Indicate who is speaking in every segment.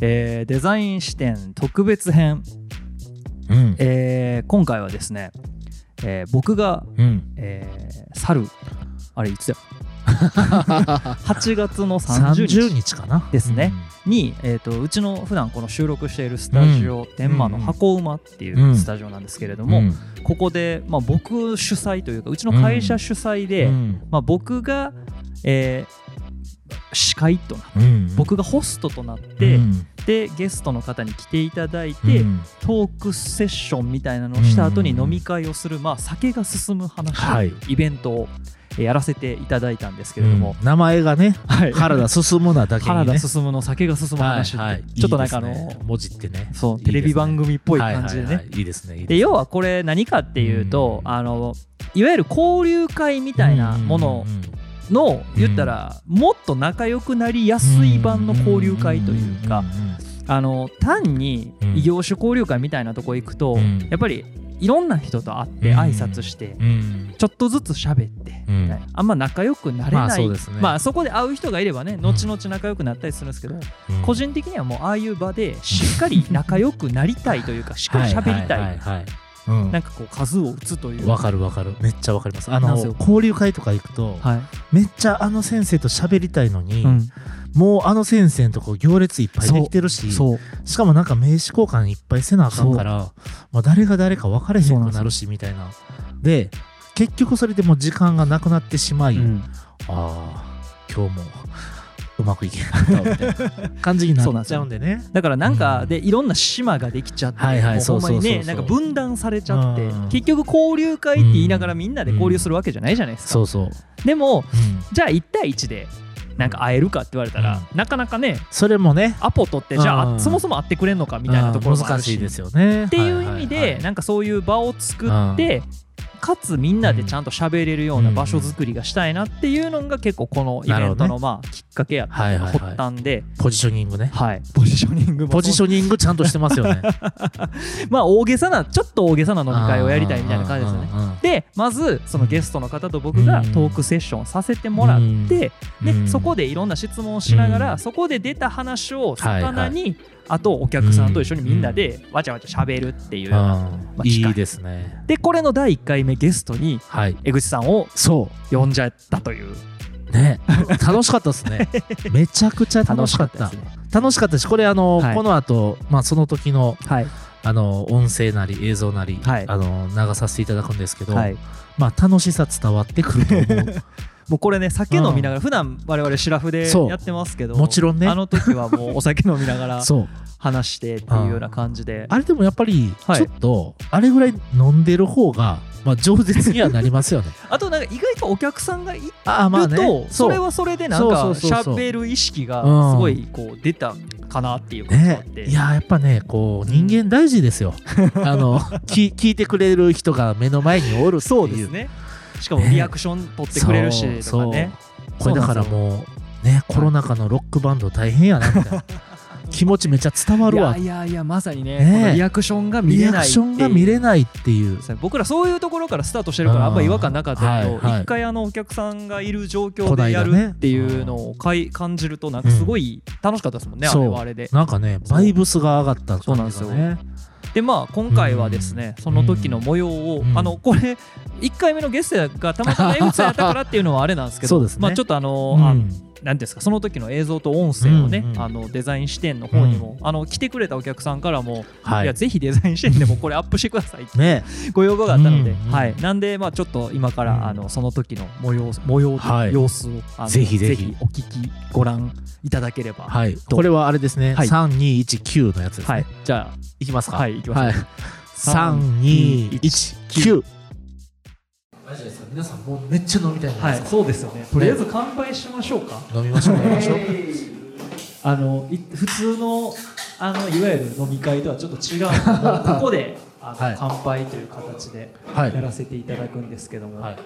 Speaker 1: えーデザイン視点特別編、
Speaker 2: うん。
Speaker 1: えー今回はですね、えー僕が、
Speaker 2: うん。
Speaker 1: えー去る。あれいつだよ。8月の30日。
Speaker 2: 30日かな。
Speaker 1: ですね。に、えー、とうちの普段この収録しているスタジオ、天満の箱馬っていううん。スタジオなんですけれども、
Speaker 2: うん。
Speaker 1: ここで、まあ、僕主催というかうちの会社主催で、
Speaker 2: うん。
Speaker 1: まあ、僕が、えー司会となって
Speaker 2: うん
Speaker 1: 僕がホストとなって、
Speaker 2: うん。
Speaker 1: でゲストの方に来ていただいて、
Speaker 2: うん。
Speaker 1: トークセッションみたいなのをした後に飲み会をする、まあ、酒が進む話とい。うイベントを、えーやらせていただいたんですけれども、
Speaker 2: うん。名前がね
Speaker 1: はい。
Speaker 2: 原田進むなだけにね。
Speaker 1: 原田進むの酒が進む話って、
Speaker 2: はい。はい
Speaker 1: ちょっとなんかあの
Speaker 2: ね。文字ってね。
Speaker 1: そう
Speaker 2: ね。
Speaker 1: テレビ番組っぽい感じでね、
Speaker 2: はいはいはい。いいですねで
Speaker 1: 要はこれ何かっていうと、
Speaker 2: うん。
Speaker 1: あのいわゆる交流会みたいなものの言ったらもっと仲良くなりやすい版の交流会というかあの単に
Speaker 2: うん。
Speaker 1: 異業種交流会みたいなとこ行くと
Speaker 2: うん。
Speaker 1: やっぱりいろんな人と会って
Speaker 2: うん。
Speaker 1: 挨拶して
Speaker 2: うん。
Speaker 1: ちょっとずつ喋ってあんま仲良くなれ
Speaker 2: まあ
Speaker 1: ないまあそこで会う人がいればね後々仲良くなったりするんですけど
Speaker 2: うん。
Speaker 1: 個人的にはもうああいう場でしっかり仲良くなりたいというかしっかり喋り
Speaker 2: は
Speaker 1: たい
Speaker 2: うん。
Speaker 1: なんかこう数を打つという。
Speaker 2: わかるわかる。めっちゃわかります。あの交流会とか行くと
Speaker 1: はい。
Speaker 2: めっちゃあの先生と喋りたいのに
Speaker 1: うん。
Speaker 2: もうあの先生のとこ行列いっぱいできてるししかもなんか名刺交換いっぱいせなあかんから、まあ、誰が誰か分かれへんくなるしみたいな。で結局それでもう時間がなくなってしまい、
Speaker 1: うん。
Speaker 2: ああ今日もうまくいけなかったわみたいな。感じになっちゃうんでね。
Speaker 1: だからなんか
Speaker 2: うん。
Speaker 1: でいろんな島ができちゃって、
Speaker 2: はい
Speaker 1: ほんまにねなんか分断されちゃって
Speaker 2: うん。
Speaker 1: 結局交流会って言いながらみんなで交流するわけじゃないじゃないですか、
Speaker 2: そうそう、
Speaker 1: でも
Speaker 2: うん。
Speaker 1: じゃあ1対1でなんか会えるかって言われたら、なかなかね
Speaker 2: それもね
Speaker 1: アポ取ってじゃあ、
Speaker 2: うん。
Speaker 1: そもそも会ってくれんのかみたいなところ
Speaker 2: 難しいですよね。
Speaker 1: っていう意味
Speaker 2: はいはい
Speaker 1: で
Speaker 2: はい。
Speaker 1: なんかそういう場を作って、かつみんなでちゃんと喋れるような場所作りがしたいなっていうのが結構このイベントのまあきっかけやった
Speaker 2: はいはいはい。
Speaker 1: 発端で、
Speaker 2: ポジショニングね。
Speaker 1: はい、ポジショニングも。
Speaker 2: ポジショニングちゃんとしてますよね。
Speaker 1: まあ大げさなちょっと大げさな飲み会をやりたいみたいな感じですよね。でまずそのゲストの方と僕がトークセッションさせてもらって、
Speaker 2: うん。
Speaker 1: で
Speaker 2: うん
Speaker 1: そこでいろんな質問をしながら、
Speaker 2: うん。
Speaker 1: そこで出た話を
Speaker 2: はい
Speaker 1: 魚に、あとお客さんと一緒にみんなでわちゃわちゃ喋るっていうようまあ
Speaker 2: いいですね。
Speaker 1: でこれの第1回目ゲストに
Speaker 2: はい。
Speaker 1: 江口さんを
Speaker 2: そ
Speaker 1: 呼んじゃったという。
Speaker 2: うね。楽しかったですね。めちゃくちゃ楽しかった。
Speaker 1: ですね。
Speaker 2: 楽しかったしこれあの、
Speaker 1: はい。
Speaker 2: この後、まあその時の
Speaker 1: はい。
Speaker 2: あの音声なり映像なり、
Speaker 1: はい。
Speaker 2: あの流させていただくんですけど、
Speaker 1: はい、
Speaker 2: まあ楽しさ伝わってくると思う
Speaker 1: もうこれね酒飲みながら、普段我々シラフでやってますけど
Speaker 2: もちろんね。
Speaker 1: あの時はもうお酒飲みながら 話してっていうような感じで。
Speaker 2: あれでもやっぱり
Speaker 1: はい。
Speaker 2: ちょっと、あれぐらい飲んでる方が、まあ、饒舌にはなりますよね。
Speaker 1: あとなんか意外とお客さんがいる
Speaker 2: ああまあね。
Speaker 1: とそれ
Speaker 2: は
Speaker 1: はそれでなんか
Speaker 2: そうそうそうそう。
Speaker 1: 喋る意識が
Speaker 2: うん
Speaker 1: すごいこう出たかなっていう感じがあっ
Speaker 2: ね。
Speaker 1: て、
Speaker 2: いややっぱねこう人間大事ですよ、あのき聞いてくれる人が目の前におるっていう。
Speaker 1: そうですねしかもリアクション取ってくれるしとかね。
Speaker 2: これだからもうねコロナ禍のロックバンド大変やなみたいな。気持ちめっちゃ伝わるわ。
Speaker 1: いやいやまさにね
Speaker 2: ね
Speaker 1: リアクションが見
Speaker 2: リア
Speaker 1: れないっていう。
Speaker 2: クションが見れないっていう。
Speaker 1: 僕らそういうところからスタートしてるからあんま違和感なかったけど、
Speaker 2: うんはいはい。
Speaker 1: 一回あのお客さんがいる状況でやるっていうのをかい感じるとなんかすごい楽しかったですもんね、
Speaker 2: そう。
Speaker 1: あれはあれで。
Speaker 2: なんかねバイブスが上がった感じが
Speaker 1: そうなん
Speaker 2: ね
Speaker 1: でまあ今回はですね、その時の模様を、
Speaker 2: うん。
Speaker 1: あのこれ1回目のゲストがたまたま江口さんやったからっていうのはあれなんですけど
Speaker 2: ね。
Speaker 1: まあ、ちょっとあの、
Speaker 2: うん。
Speaker 1: あなんですかその時の映像と音声をね、
Speaker 2: うんうん。
Speaker 1: あのデザイン視点の方にも、あの来てくれたお客さんからも、、
Speaker 2: はい。い
Speaker 1: やぜひデザイン視点でもこれアップしてくださいって
Speaker 2: ね。
Speaker 1: ご要望があったので、
Speaker 2: うんうん
Speaker 1: はい、なんでまあちょっと今から、
Speaker 2: うん。
Speaker 1: あのその時の模様模様と
Speaker 2: はい。
Speaker 1: 様子を、あの
Speaker 2: ぜひぜひ。
Speaker 1: お聞きご覧いただければ、
Speaker 2: はい。
Speaker 1: と。
Speaker 2: これはあれですね
Speaker 1: はい。
Speaker 2: 3219のやつですね、
Speaker 1: はい、じゃ
Speaker 2: いきますか。
Speaker 1: はいいきましょう
Speaker 2: はい3219マジですか？皆さんもうめっちゃ飲みたい
Speaker 1: あ、はい、そうですよね。とりあえず乾杯しましょうか。
Speaker 2: 飲みましょう。飲みましょう
Speaker 1: あのい普通のあのいわゆる飲み会とはちょっと違うここであの、
Speaker 2: はい。
Speaker 1: 乾杯という形で
Speaker 2: はい。
Speaker 1: やらせていただくんですけども、
Speaker 2: はい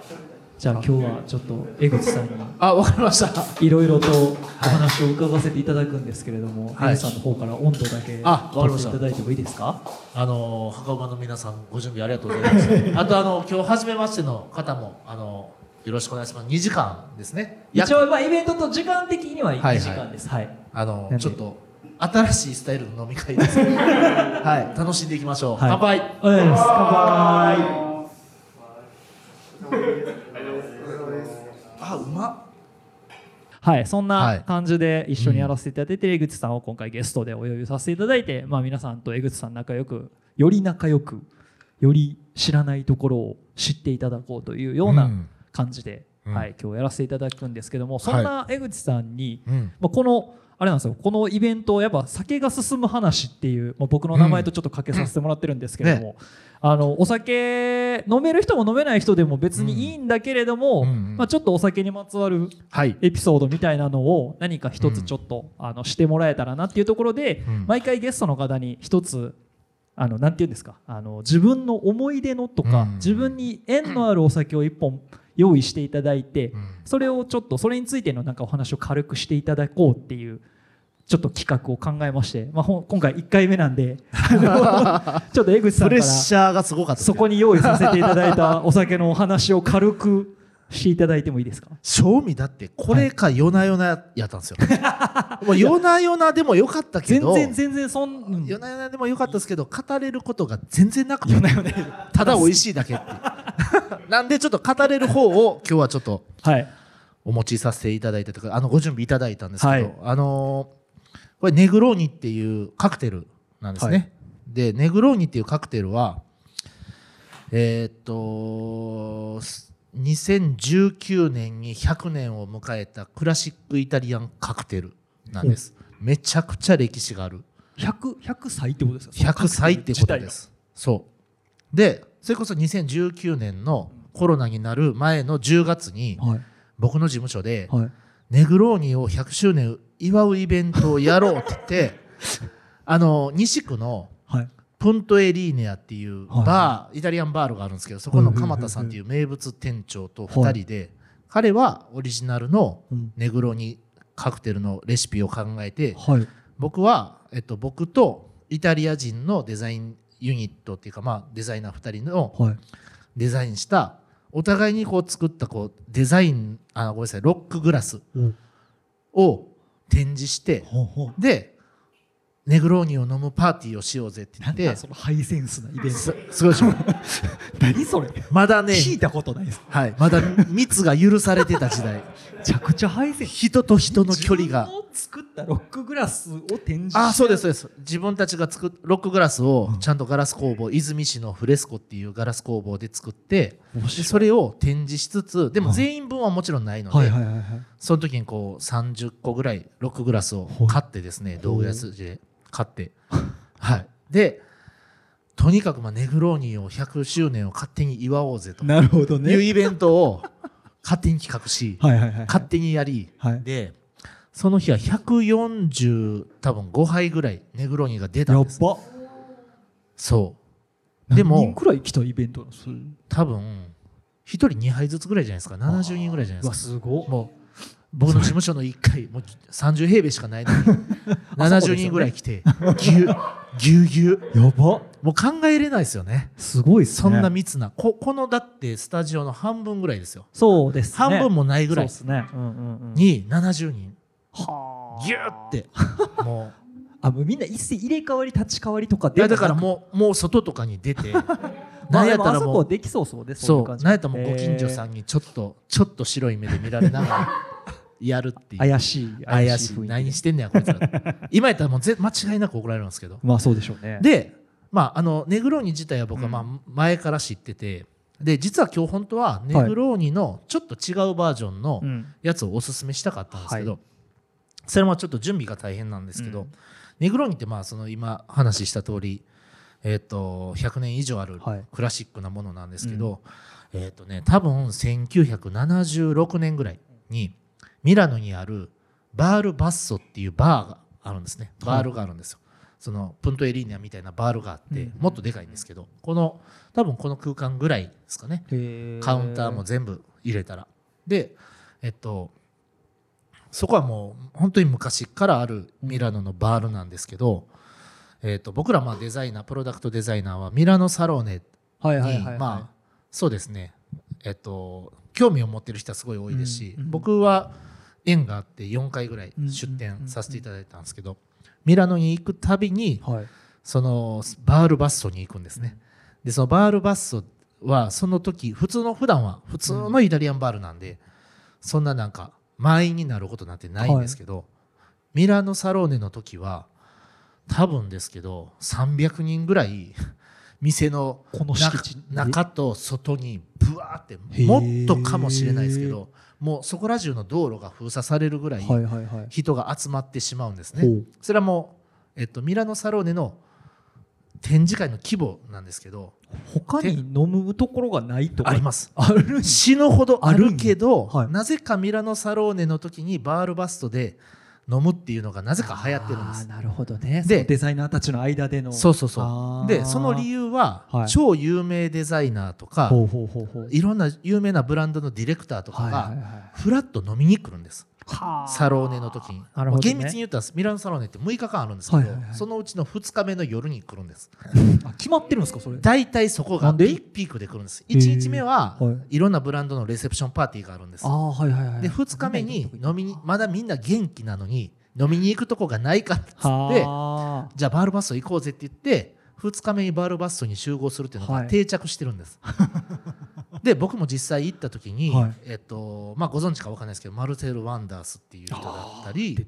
Speaker 1: じゃあ今日はちょっと江口さんに
Speaker 2: あわかりました。
Speaker 1: いろいろとお話を伺わせていただくんですけれども、
Speaker 2: はい。
Speaker 1: 江口さんの方から温度だけ
Speaker 2: あわかりましてた
Speaker 1: 取っいただいてもいいですか？
Speaker 2: あの墓場の皆さんご準備ありがとうございます。あとあの今日初めましての方もあのよろしくお願いします。2時間ですね。
Speaker 1: 一応まあイベントと時間的には1
Speaker 2: はいはい
Speaker 1: 時間です。はい。
Speaker 2: あの
Speaker 1: なんで。
Speaker 2: ちょっと新しいスタイルの飲み会です はい。楽しんでいきましょう、
Speaker 1: はい。
Speaker 2: 乾杯。
Speaker 1: お願いします。乾杯
Speaker 2: あうまっ。
Speaker 1: はい、そん
Speaker 2: は
Speaker 1: ない。感じで一緒にやらせていただいて、江口さんを今回ゲストでお呼びさせていただいて、まあ、皆さんと江口さん仲良くより仲良くより知らないところを知っていただこうというような感じで、
Speaker 2: うん。
Speaker 1: はい、今日やらせていただくんですけどもそんな江口さんに、
Speaker 2: うん。
Speaker 1: まあ、このあれなんですよ。このイベントやっぱ酒が進む話っていう、まあ、僕の名前とちょっと掛けさせてもらってるんですけれども、あのお酒飲める人も飲めない人でも別にいいんだけれども、
Speaker 2: うんうん。
Speaker 1: まあ、ちょっとお酒にまつわる
Speaker 2: はい。
Speaker 1: エピソードみたいなのを何か一つちょっと、あのしてもらえたらなっていうところで、
Speaker 2: うん。
Speaker 1: 毎回ゲストの方に一つあのなんて言うんですかあの自分の思い出のとか、
Speaker 2: うん。
Speaker 1: 自分に縁のあるお酒を一本用意していただいて、
Speaker 2: うん。
Speaker 1: それをちょっとそれについてのなんかお話を軽くしていただこうっていうちょっと企画を考えまして、まあ、今回1回目なんで ちょっと江口さん
Speaker 2: プレッ
Speaker 1: から
Speaker 2: シャーがすごかったですね
Speaker 1: そこに用意させていただいたお酒のお話を軽くしていただいてもいいですか？
Speaker 2: 正味だってこれか夜な夜なやったんですよ、もう夜な夜なでもよかったけ
Speaker 1: 全
Speaker 2: ど
Speaker 1: 然全然そん、うん。
Speaker 2: 夜な夜なでもよかったですけど語れることが全然なくてただ美味しいだけって なんでちょっと語れる方を今日はちょっと
Speaker 1: はい。
Speaker 2: お持ちさせていただいてとかあのご準備いただいたんですけど、
Speaker 1: はい。
Speaker 2: あのーこれネグローニっていうカクテルなんですね、
Speaker 1: はい。
Speaker 2: でネグローニっていうカクテルはえーっと2019年に100年を迎えたクラシックイタリアンカクテルなんです。めちゃくちゃ歴史がある。
Speaker 1: 100, 100歳ってことですか
Speaker 2: 100歳ってことです。そう。でそれこそ2019年のコロナになる前の10月に
Speaker 1: はい。
Speaker 2: 僕の事務所で
Speaker 1: はい
Speaker 2: ネグローニを100周年祝うイベントをやろうって言って あの西区の
Speaker 1: はい。
Speaker 2: プントエリーネアっていう
Speaker 1: はい。
Speaker 2: バー、イタリアンバールがあるんですけどそこの鎌田さんっていう名物店長と2人で、彼はオリジナルの
Speaker 1: うん。
Speaker 2: ネグローニカクテルのレシピを考えて
Speaker 1: はい。
Speaker 2: 僕は、えっと、僕とイタリア人のデザインユニットっていうか、まあ、デザイナー2人の
Speaker 1: はい。
Speaker 2: デザインしたお互いにこう作ったこうデザインあごめんなさいロックグラス
Speaker 1: うん。
Speaker 2: を展示して
Speaker 1: ほうほう。
Speaker 2: でネグローニを飲むパーティーをしようぜって言って
Speaker 1: そのハイセンスなイベント。
Speaker 2: すすごいでしょ。
Speaker 1: 何それ。
Speaker 2: まだね、
Speaker 1: 聞いたことないです。
Speaker 2: はい、まだ密が許されてた時代。
Speaker 1: めちゃくちゃハイセンス。
Speaker 2: 人と人の距離が
Speaker 1: 作ったロックグラスを展示
Speaker 2: あそうですそうです。自分たちが作っロックグラスをちゃんとガラス工房泉市のフレスコっていうガラス工房で作ってそれを展示しつつでも全員分はもちろんないので、その時にこう30個ぐらいロックグラスを買ってですね道具屋筋で買って。はい。でとにかくまあネグローニを100周年を勝手に祝おうぜと。
Speaker 1: なるほど
Speaker 2: いう
Speaker 1: ね
Speaker 2: イベントを勝手に企画し
Speaker 1: はいはいはい。
Speaker 2: 勝手にやり
Speaker 1: はい。
Speaker 2: でその日は140多分5杯ぐらいネグローニが出たんです。
Speaker 1: やっば
Speaker 2: そう。でも
Speaker 1: 何人くらい来たイベントなんです？
Speaker 2: 多分1人2杯ずつぐらいじゃないですか。70人ぐらいじゃないうですか。
Speaker 1: わすごっ。
Speaker 2: もう僕の事務所の1階もう30平米しかないのに。70人ぐらい来てぎゅぎゅうぎゅう。
Speaker 1: やば。
Speaker 2: もう考えれないですよね。
Speaker 1: すごいっすね。
Speaker 2: そんな密な。ここのだってスタジオの半分ぐらいですよ。
Speaker 1: そうですね。
Speaker 2: 半分もないぐらい。
Speaker 1: そうですね。うんうんうん。
Speaker 2: に70人
Speaker 1: はあ。
Speaker 2: ぎゅーって。もう。
Speaker 1: あもうみんな一斉入れ替わり立ち替わりとか
Speaker 2: いやだからもうもう外とかに出て。なんやったらもう
Speaker 1: こできそうそうです
Speaker 2: そうなんやったらもうご近所さ
Speaker 1: ん
Speaker 2: んにちょっとちょっと白い目で見られながら やるっていう。
Speaker 1: 怪しい
Speaker 2: 怪しい。何してんねやこいつら。今やったらもうぜ間違いなく怒られるんですけど。
Speaker 1: まあそうでしょうね。
Speaker 2: でまああのネグローニ自体は僕は
Speaker 1: うん
Speaker 2: まあ前から知ってて。で実は今日本当はネグローニのちょっと違うバージョンの
Speaker 1: うん。
Speaker 2: やつをおすすめしたかったんですけど、
Speaker 1: は
Speaker 2: それもちょっと準備が大変なんですけど、
Speaker 1: うん。
Speaker 2: ネグローニってまあその今話した通りえっ、と100年以上ある
Speaker 1: はい。
Speaker 2: クラシックなものなんですけど、えっ、とね多分1976年ぐらいにミラノにあるバールバッソっていうバーがあるんですね。バールがあるんですよ、そのプントエリーニャみたいなバールがあって、
Speaker 1: うん。
Speaker 2: もっとでかいんですけどこの多分この空間ぐらいですかね。
Speaker 1: へ
Speaker 2: カウンターも全部入れたら。でえっとそこはもう本当に昔からあるミラノのバールなんですけど、えっと僕らまあデザイナープロダクトデザイナーはミラノサローネ
Speaker 1: はい
Speaker 2: に
Speaker 1: はいはいはい。
Speaker 2: まあそうですね。えっと興味を持ってる人はすごい多いですし、
Speaker 1: うんうん
Speaker 2: 僕は縁があって4回ぐらい出
Speaker 1: うんうんうんうん。
Speaker 2: 店させていただいたんですけど、ミラノに行くたびに
Speaker 1: はい。
Speaker 2: そのバールバッソに行くんですね。でそのバールバッソはその時普通の普段は普通のイタリアンバールなんで、そんななんか満員になることなんてないんですけど、ミラノサローネの時は多分ですけど300人ぐらい店の
Speaker 1: この
Speaker 2: 中中と外にブワーって
Speaker 1: ー。
Speaker 2: もっとかもしれないですけどもうそこら中の道路が封鎖されるぐらい
Speaker 1: はいはいはい。
Speaker 2: 人が集まってしまうんですね。それはもう、えっと、ミラノサローネの展示会の規模なんですけど
Speaker 1: 他に飲むところがないとか
Speaker 2: あります。
Speaker 1: あるん
Speaker 2: 死ぬほどあるけど、
Speaker 1: はい。
Speaker 2: なぜかミラノサローネの時にバールバストで飲むっていうのがなぜか流行ってるんです。
Speaker 1: なるほどね。
Speaker 2: で
Speaker 1: デザイナーたちの間での。
Speaker 2: そうそうそう。でその理由は、
Speaker 1: はい。
Speaker 2: 超有名デザイナーとか
Speaker 1: ほうほうほうほう。
Speaker 2: いろんな有名なブランドのディレクターとか
Speaker 1: はいはい
Speaker 2: が
Speaker 1: はい。
Speaker 2: フラッと飲みに来るんです。
Speaker 1: はあ
Speaker 2: サローネの時に、
Speaker 1: ね。
Speaker 2: 厳密に言ったらミラノサローネって6日間あるんですけど、
Speaker 1: はいはいはい。
Speaker 2: そのうちの2日目の夜に来るんです。
Speaker 1: あ決まってるんですかそれ？
Speaker 2: 大体そこがピピークで来るんです。1日目は
Speaker 1: はい。
Speaker 2: いろんなブランドのレセプションパーティーがあるんです。
Speaker 1: ああはいはいはい
Speaker 2: で2日目に飲みにまだみんな元気なのに飲みに行くとこがないかっつって
Speaker 1: は
Speaker 2: じゃあバールバスト行こうぜって言って2日目にバールバストに集合するっていうの
Speaker 1: はい。
Speaker 2: が定着してるんです、で僕も実際行った時に、
Speaker 1: はい。
Speaker 2: えっとまあ、ご存知か分かんないですけどマルセル・ワンダースっていう人だった
Speaker 1: あ
Speaker 2: り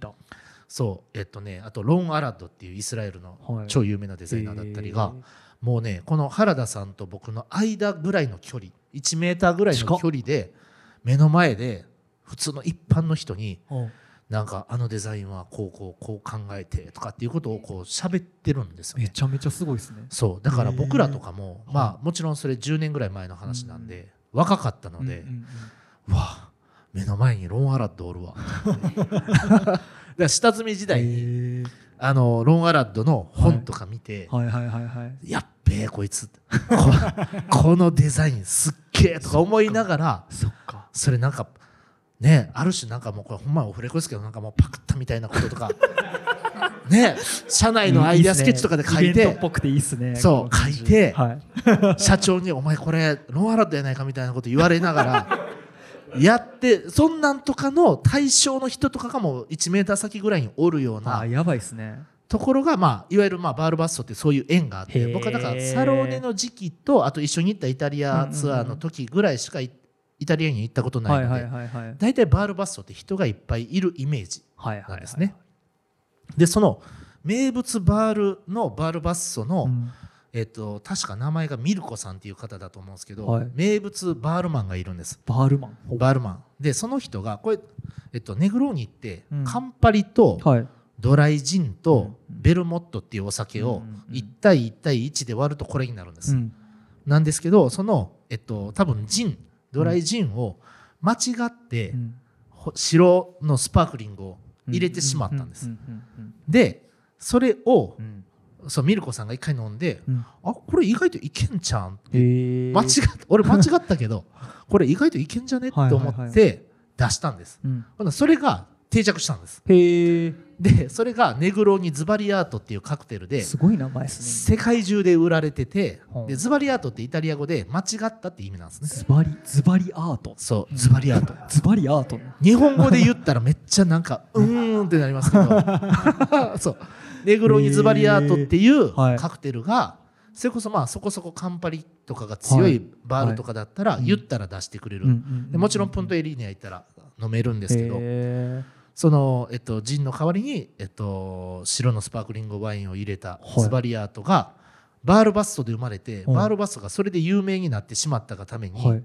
Speaker 2: そうえっとねあとロン・アラッドっていうイスラエルの
Speaker 1: はい。
Speaker 2: 超有名なデザイナーだったりが、
Speaker 1: へー。
Speaker 2: もうねこの原田さんと僕の間ぐらいの距離1メーターぐらいの距離で目の前で普通の一般の人に
Speaker 1: うん
Speaker 2: なんかあのデザインはこうこうこう考えてとかっていうことをこう喋ってるんですよね。
Speaker 1: めちゃめちゃすごいですね。
Speaker 2: そう。だから僕らとかもまあもちろんそれ10年ぐらい前の話なんで若かったので
Speaker 1: うんうん
Speaker 2: うわ目の前にロン・アラッドおるわ。だから下積み時
Speaker 1: うん
Speaker 2: 代にあのロン・アラッドの本とか見て
Speaker 1: はい。はいはいはい
Speaker 2: やっべえこいつ。こ このデザインすっげえとか思いながら
Speaker 1: そっか。
Speaker 2: それなんかねある種なんかもうこれほんまオフレコですけどなんかもうパクったみたいなこととか。ね社内のアイデアスケッチとかで書いて。
Speaker 1: っぽくていいっすね
Speaker 2: そう書いて
Speaker 1: はい。
Speaker 2: 社長に「お前これロン・アラッドやないか」みたいなこと言われながらやってそんなんとかの対象の人とかがもう1メーター先ぐらいにおるような
Speaker 1: あーやばいっすね。
Speaker 2: ところが、まあ、いわゆるまあバールバッソってそういう縁があって僕はだからサローネの時期とあと一緒に行ったイタリアツアーの時ぐらいしかいイタリアに行ったことな
Speaker 1: はいい
Speaker 2: ので
Speaker 1: はいはいはい
Speaker 2: 大体バールバッソって人がいっぱいいるイメージなんですね。でその名物バールのバールバッソの、
Speaker 1: うん。
Speaker 2: えっと確か名前がミルコさんっていう方だと思うんですけど、
Speaker 1: はい。
Speaker 2: 名物バールマンがいるんです。
Speaker 1: バールマン。
Speaker 2: バールマン。でその人がこれ、えっと、ネグローニって、
Speaker 1: うん。
Speaker 2: カンパリと
Speaker 1: はい。
Speaker 2: ドライジンと
Speaker 1: うん。
Speaker 2: ベルモットっていうお酒を
Speaker 1: うんうんうん。
Speaker 2: 1対1対1で割るとこれになるんです、
Speaker 1: うん。
Speaker 2: なんですけどそのえっと多分ジンドライジンを間違って白のスパークリングを入れてしまったんです。でそれをそうミルコさんが一回飲んで
Speaker 1: うん。
Speaker 2: あこれ意外といけんちゃん
Speaker 1: へえ
Speaker 2: 間違俺間違ったけどこれ意外といけんじゃねって思って出したんです。それが定着したんです。
Speaker 1: へえ
Speaker 2: でそれがネグローニズバリアートっていうカクテルです
Speaker 1: ごい名前ですね。
Speaker 2: 世界中で売られてて
Speaker 1: はあ
Speaker 2: でズバリアートってイタリア語で間違ったって意味なんですね。
Speaker 1: ズバリズバリアート。
Speaker 2: そうズバリアート。
Speaker 1: ズバリアート。ね
Speaker 2: 日本語で言ったらめっちゃなんかうーんってなりますけど。そう。ネグローニズバリアートっていう
Speaker 1: はい
Speaker 2: カクテルがそれこそまあそこそこカンパリとかが強いバールとかだったら言ったら出してくれる、でもちろんプントエリーネや行ったら飲めるんですけど、
Speaker 1: へ
Speaker 2: その、えっと、ジンの代わりに、えっと、白のスパークリングワインを入れた
Speaker 1: はい。
Speaker 2: ズバリアートが、バールバストで生まれて、
Speaker 1: はい
Speaker 2: バールバストがそれで有名になってしまったがために、
Speaker 1: ーはい。
Speaker 2: だか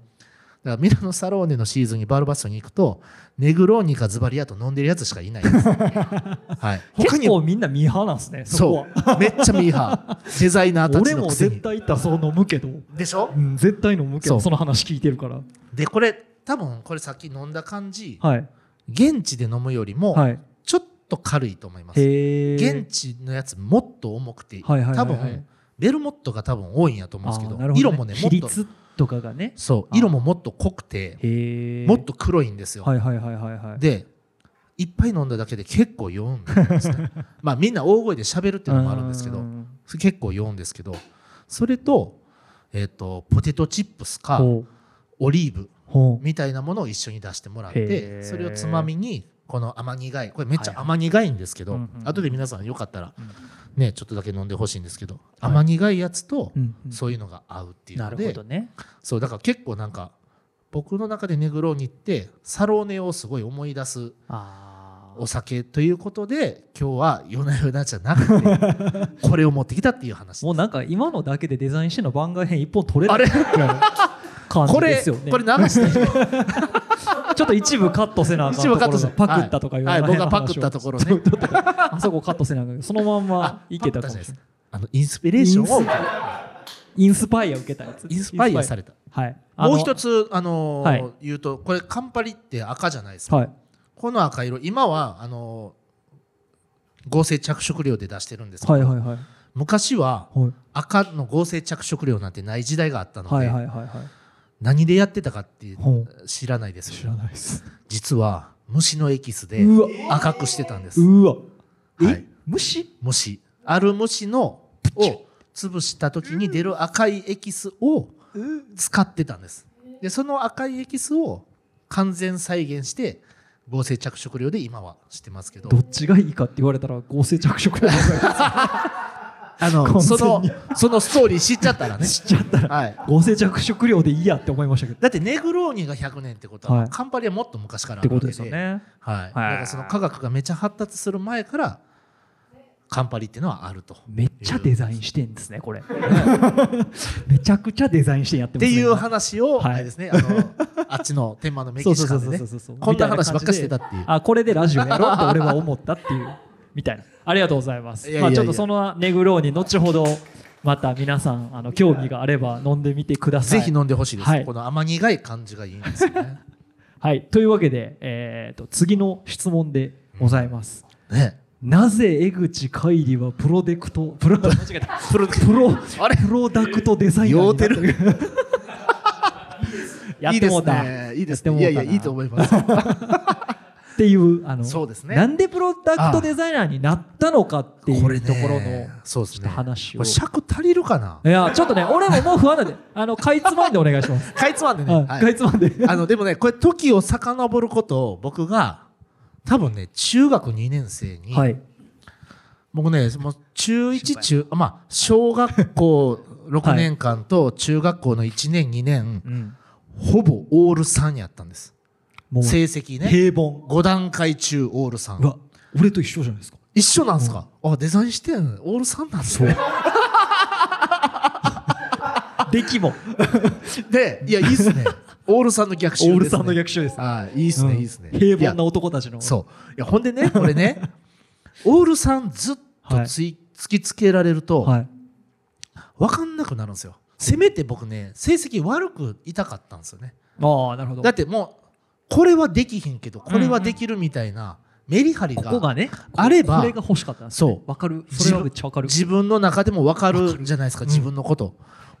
Speaker 2: らミラノサローネのシーズンにバールバストに行くとネグローニかズバリアート飲んでるやつしかいないです、はい、他
Speaker 1: 結
Speaker 2: に
Speaker 1: 構みんなミーハーなんですねそこは。
Speaker 2: そうめっちゃミーハー。デザイナーたち
Speaker 1: 俺も
Speaker 2: のくせに
Speaker 1: 絶対行ったらそう飲むけど。
Speaker 2: でしょ？
Speaker 1: うん絶対飲むけどその話聞いてるから。
Speaker 2: でこれ多分これさっき飲んだ感じ
Speaker 1: はい
Speaker 2: 現地で飲むよりも
Speaker 1: はい。
Speaker 2: ちょっと軽いと思います、
Speaker 1: へえ
Speaker 2: 現地のやつもっと重くて、
Speaker 1: はいはいはいはい。
Speaker 2: 多分ベルモットが多分多いんやと思うんですけど
Speaker 1: ね。
Speaker 2: 色もねもっと
Speaker 1: とかがね。
Speaker 2: そう色ももっと濃くてもっと黒いんですよ、
Speaker 1: はいはいはいはいはい。
Speaker 2: でいっぱい飲んだだけで結構酔うんですね。まあみんな大声で喋るっていうのもあるんですけど
Speaker 1: うん。
Speaker 2: 結構酔うんですけどそれと,、えー、とポテトチップスかオリーブみたいなものを一緒に出してもらっ
Speaker 1: へ
Speaker 2: て
Speaker 1: ー。
Speaker 2: それをつまみにこの甘苦いこれめっちゃ甘苦いんですけど、後で皆さんよかったら
Speaker 1: うん
Speaker 2: ねちょっとだけ飲んでほしいんですけど、甘苦いやつとそういうのが合うっていう
Speaker 1: なる
Speaker 2: ので、
Speaker 1: ほどね。
Speaker 2: そうだから結構なんか僕の中でネグローニってサローネをすごい思い出す
Speaker 1: あ
Speaker 2: お酒ということで今日は夜な夜なじゃなくて これを持ってきたっていう話
Speaker 1: もうなんか今のだけでデザインしての番外編一本取れ
Speaker 2: あれ？
Speaker 1: 感じ
Speaker 2: これ
Speaker 1: ですよね。
Speaker 2: これ流して。
Speaker 1: ちょっと一部カットせなあかんところが
Speaker 2: 一部カットせ
Speaker 1: パクったとか言わ
Speaker 2: はい
Speaker 1: れ
Speaker 2: はい僕がパクったところね。
Speaker 1: あそこカットせなあかんそのまんまいけたかもしれない。
Speaker 2: あのインスピレーションを
Speaker 1: インスパイア受けたやつ。
Speaker 2: インスパイアされた。
Speaker 1: はい。
Speaker 2: もう一
Speaker 1: つ
Speaker 2: つあのー
Speaker 1: はい。
Speaker 2: 言うとこれカンパリって赤じゃないですか、
Speaker 1: はい。
Speaker 2: この赤色。今はあのー合成着色料で出してるんですけど、
Speaker 1: はいはいはい。
Speaker 2: 昔は
Speaker 1: はい。
Speaker 2: 赤の合成着色料なんてない時代があったので、
Speaker 1: はいはいはいはい
Speaker 2: 何でやってたかって
Speaker 1: ほ
Speaker 2: 知らないです。
Speaker 1: 知らないです。
Speaker 2: 実は虫のエキスで赤くしてたんです。
Speaker 1: うわ。え、
Speaker 2: はい。
Speaker 1: 虫？
Speaker 2: 虫。ある虫のを潰した時に出る赤いエキスを使ってたんです。でその赤いエキスを完全再現して合成着色料で今はしてますけど。
Speaker 1: どっちがいいかって言われたら合成着色料
Speaker 2: あの
Speaker 1: 完
Speaker 2: そのそのストーリー知っちゃったらね。
Speaker 1: 知っちゃったら
Speaker 2: はい。
Speaker 1: 合成着色料でいいやって思いましたけど。
Speaker 2: だってネグローニが100年ってことは、
Speaker 1: はい。
Speaker 2: カンパリはもっと昔からあ
Speaker 1: ってこと
Speaker 2: るわけで
Speaker 1: ですよね。
Speaker 2: はい、だからその科学がめちゃ発達する前からカンパリっていうのはあると。
Speaker 1: めっちゃデザインしてんですねこれ。めちゃくちゃデザインしてやってますね
Speaker 2: っていう話を、
Speaker 1: はい。
Speaker 2: あれですね、あの あっちの天満のメキシカンでね。こんな話ばっかしてたっていう。
Speaker 1: あこれでラジオやろうと俺は思ったっていう。みたいなありがとうございます。
Speaker 2: いやいやいや。
Speaker 1: まあちょっとそのネグローに後ほどまた皆さんあの興味があれば飲んでみてください。
Speaker 2: ぜひ飲んでほしいです、
Speaker 1: はい。
Speaker 2: この甘苦い感じがいいんですよね。
Speaker 1: はい。というわけで、えー、と次の質問でございます、
Speaker 2: ね。
Speaker 1: なぜ江口海里はプロデクトプロ 間違えた。
Speaker 2: プロ
Speaker 1: プロ
Speaker 2: あれ？
Speaker 1: プロダクトデザイナーになった
Speaker 2: 酔うて
Speaker 1: や
Speaker 2: いいです
Speaker 1: ってもうた。
Speaker 2: ね。いいです
Speaker 1: やってもうたな。い
Speaker 2: ね。やいや、いいと思います。
Speaker 1: っていうあの
Speaker 2: そうですね。
Speaker 1: なんでプロダクトデザイナーになったのかっていうところの
Speaker 2: そうですね。
Speaker 1: 話を。
Speaker 2: これ尺足りるかな？い
Speaker 1: やちょっとね俺ももう不安なんであのかいつまんでお願いします、
Speaker 2: かいつまんでね。
Speaker 1: かいつまんで。
Speaker 2: あのでもねこれ時を遡ること僕が多分ね中学2年生に、
Speaker 1: はい。
Speaker 2: 僕ねもう中1中まあ小学校 6年間と中学校の1年2年、
Speaker 1: うん。
Speaker 2: ほぼオール3やったんです成績ね。
Speaker 1: 平凡。
Speaker 2: 5段階中オール
Speaker 1: う
Speaker 2: 3
Speaker 1: わ俺と一緒じゃないですか。
Speaker 2: 一緒なんですか、あデザインしてんオール3なんですね。
Speaker 1: 出来も。
Speaker 2: でいやいいっすね。オール3の逆襲です、ね、
Speaker 1: オールさんの逆襲です。
Speaker 2: はいいいっすね、
Speaker 1: うん。
Speaker 2: いいっすね。
Speaker 1: 平凡な男たちの。
Speaker 2: そう。いやほんでねこれね オール3ずっとつい、突きつけられると、
Speaker 1: はい。
Speaker 2: 分かんなくなるんですよ。せめて僕ね成績悪くいたかったんですよね。
Speaker 1: ああなるほど。
Speaker 2: だってもうこれはできひんけどこれはできるみたいなメリハリがあれば
Speaker 1: これが欲しかったんですね。
Speaker 2: そう。
Speaker 1: わかる？それはめっちゃわかる。
Speaker 2: 自分の中でも分かるじゃないですか自分のこと、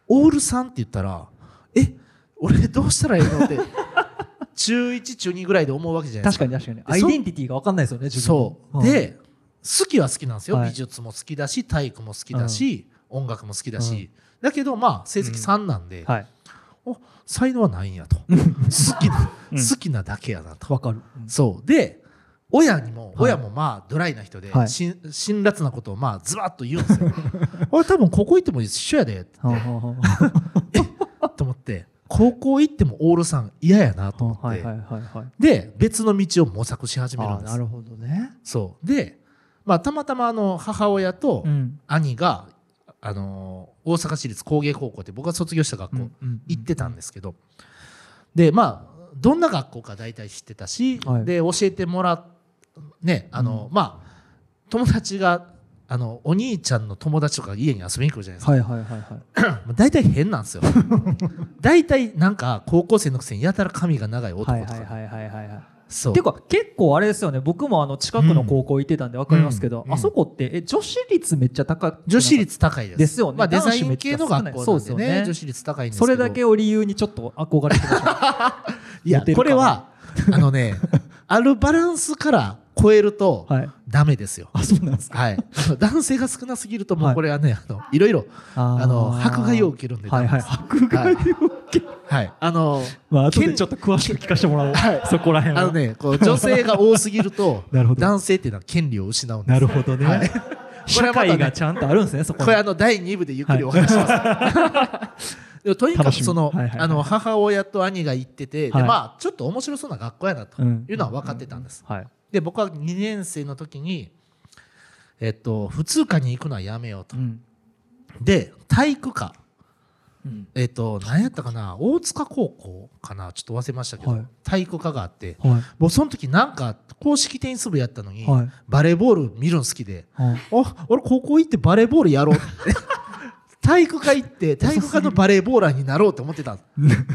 Speaker 2: オール3って言ったらえ俺どうしたらいいのって 中1中2ぐらいで思うわけじゃないですか。
Speaker 1: 確かに確かに。アイデンティティがわかんないですよね自分の。
Speaker 2: そう、で好きは好きなんですよ、
Speaker 1: はい。
Speaker 2: 美術も好きだし体育も好きだし、音楽も好きだし、だけどまあ成績3なんで、
Speaker 1: はい。
Speaker 2: お才能はないんやと。好きな、
Speaker 1: うん。
Speaker 2: 好きなだけやなと。
Speaker 1: わかる。うん。
Speaker 2: そう。で親にも、
Speaker 1: はい。
Speaker 2: 親もまあドライな人で、
Speaker 1: はい。
Speaker 2: しん辛辣なことをまあズバッと言うんですよ。俺多分ここ行っても一緒やで。っ？てと思って高校行ってもオールさん嫌やなと思って、
Speaker 1: あはいはいはいはい。
Speaker 2: で別の道を模索し始めるんです。
Speaker 1: なるほどね。
Speaker 2: そう。で、まあ、たまたまあの母親と
Speaker 1: うん。
Speaker 2: 兄が、あのー大阪市立工芸高校って僕が卒業した学校行ってたんですけど、でまあどんな学校か大体知ってたし、
Speaker 1: はい。
Speaker 2: で教えてもらっねあの、まあ友達があのお兄ちゃんの友達とか家に遊びに来るじゃないですか、
Speaker 1: はいはいはいはい。
Speaker 2: まあ大体変なんですよ。大体なんか高校生のくせにやたら髪が長い男とか、
Speaker 1: はいはいはいはいはいはい
Speaker 2: そう。
Speaker 1: ていうか結構あれですよね。僕もあの近くの高校行ってたんで分かりますけど、
Speaker 2: うん。
Speaker 1: あそこってえ女子率めっちゃ高い
Speaker 2: 女子率高いです。
Speaker 1: ですよね。
Speaker 2: まあ、デザイン系の学校
Speaker 1: そうですよ
Speaker 2: なんでね
Speaker 1: ね。
Speaker 2: 女子率高いんです
Speaker 1: それだけを理由にちょっと憧れてました。
Speaker 2: いやこれはあのね あるバランスから超えると
Speaker 1: はい。
Speaker 2: ダメですよ。
Speaker 1: あそうなんですか？
Speaker 2: はい、男性が少なすぎるとも
Speaker 1: はい。
Speaker 2: うこれはね、あのいろいろ
Speaker 1: あ
Speaker 2: の迫害を受けるんで
Speaker 1: はいはい。迫害を、
Speaker 2: はい。あの
Speaker 1: まあ後で
Speaker 2: 剣
Speaker 1: ちょっと詳しく聞かせてもらおう、
Speaker 2: はい。
Speaker 1: そこら辺は。
Speaker 2: あのねこう女性が多すぎると
Speaker 1: なるほど。
Speaker 2: 男性っていうのは権利を失うんです
Speaker 1: なるほどね、
Speaker 2: はい。
Speaker 1: 社会がちゃんとあるんですねそこに。
Speaker 2: これあの第2部でゆっくりお話します、でもとにかくその,、
Speaker 1: はいはいはい。
Speaker 2: あの母親と兄が行ってて、
Speaker 1: はい。
Speaker 2: でまあちょっと面白そうな学校やなと
Speaker 1: うん。
Speaker 2: いうのは分かってたんです、
Speaker 1: はい。
Speaker 2: で僕は2年生の時にえっと普通科に行くのはやめようと、
Speaker 1: うん。
Speaker 2: で体育科
Speaker 1: うん。
Speaker 2: えっと何やったかな？大塚高校かな？ちょっと忘れましたけど、
Speaker 1: はい。
Speaker 2: 体育科があって。
Speaker 1: はい。
Speaker 2: もうその時なんか公式テニス部やったのに、
Speaker 1: はい。
Speaker 2: バレーボール見るの好きで
Speaker 1: はい。
Speaker 2: あ俺高校行ってバレーボールやろうって。体育科行って体育科のバレーボーラーになろうと思ってた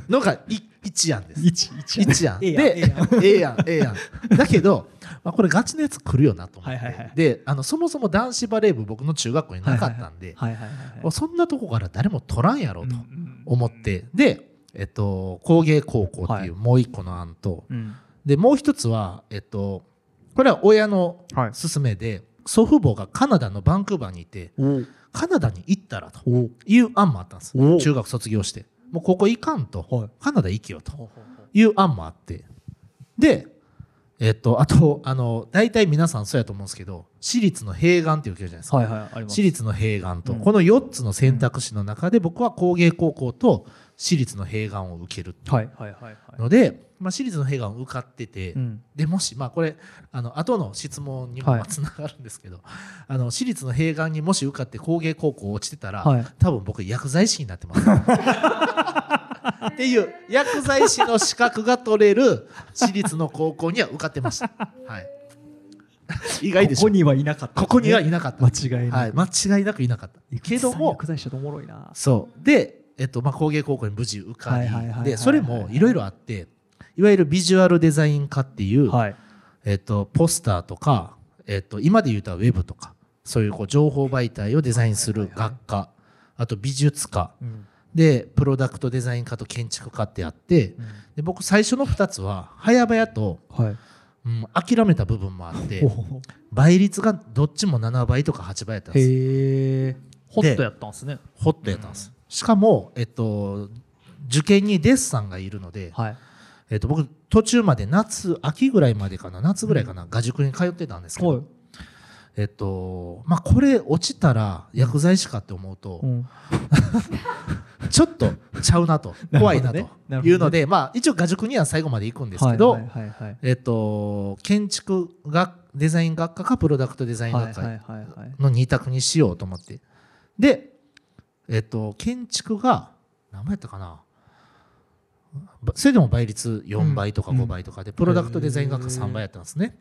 Speaker 2: の。がい一案です。
Speaker 1: 一
Speaker 2: 案。でええやん。ええやんだけど、まあ、これガチのやつ来るよなと思って、
Speaker 1: はいはいはい
Speaker 2: であのそもそも男子バレー部僕の中学校になかったんで、
Speaker 1: はいはいはい。はい
Speaker 2: そんなとこから誰も取らんやろうと
Speaker 1: うんうん
Speaker 2: 思って、で、えっと、工芸高校って
Speaker 1: はい。
Speaker 2: いうもう一個の案と、
Speaker 1: うん。
Speaker 2: でもう一つは、えっと、これは親の
Speaker 1: はい。
Speaker 2: 勧めで、祖父母がカナダのバンクーバーにいて
Speaker 1: お
Speaker 2: カナダに行ったらと
Speaker 1: お
Speaker 2: いう案もあったんです。
Speaker 1: お
Speaker 2: 中学卒業して。もうここ行かんと、
Speaker 1: はい。
Speaker 2: カナダ行けよという案もあって。でえっとあとあの大体皆さんそうやと思うんですけど私立の併願っていうけるじゃないですか、
Speaker 1: はいはいあります。
Speaker 2: 私立の併願と、
Speaker 1: うん。
Speaker 2: この4つの選択肢の中で僕は工芸高校と私立の併願を受ける
Speaker 1: はいはいはいはい。
Speaker 2: ので、まあ、私立の併願を受かってて、
Speaker 1: うん。
Speaker 2: でもしまあこれあの後の質問にもつながるんですけど、あの私立の併願にもし受かって工芸高校落ちてたら、
Speaker 1: はい。
Speaker 2: 多分僕薬剤師になってます。っていう薬剤師の資格が取れる私立の高校には受かってました。はい、意外でしょ。
Speaker 1: ここにはいなかった。
Speaker 2: ここにはいなかった。
Speaker 1: 間違いなく。
Speaker 2: はい、間違いなくいなかった。けども
Speaker 1: 薬剤師だとおもろいな。
Speaker 2: そう。で、えっとまあ、工芸高校に無事受かりでそれもいろいろあっていわゆるビジュアルデザイン科っていう、
Speaker 1: はい。
Speaker 2: えっと、ポスターとか、えっと、今で言うとウェブとかそういうこう情報媒体をデザインする学科、あと美術科
Speaker 1: うん
Speaker 2: でプロダクトデザイン科と建築科ってあってで僕最初の2つは早々と、
Speaker 1: はい。
Speaker 2: うん、諦めた部分もあって倍率がどっちも7倍とか8倍やったんです
Speaker 1: へえ。ホットやったんですね。
Speaker 2: ホットやったんです、しかも、えっと、受験にデッサンがいるので、
Speaker 1: はい。
Speaker 2: えっと、僕途中まで夏秋ぐらいまでかな夏ぐらいかな、画塾に通ってたんですけど、
Speaker 1: はい
Speaker 2: えっとまあこれ落ちたら薬剤師かって思うと、
Speaker 1: うん。
Speaker 2: ちょっとちゃうなと 怖いなというので、まあ一応画塾には最後まで行くんですけど、
Speaker 1: はいはいはいはい。
Speaker 2: えっと建築学デザイン学科かプロダクトデザイン学科の2択にしようと思って。でえっと建築が何倍やったかな？ばそれでも倍率4倍とか
Speaker 1: うん
Speaker 2: 5倍とかで、プロダクトデザイン学科3倍やったんですね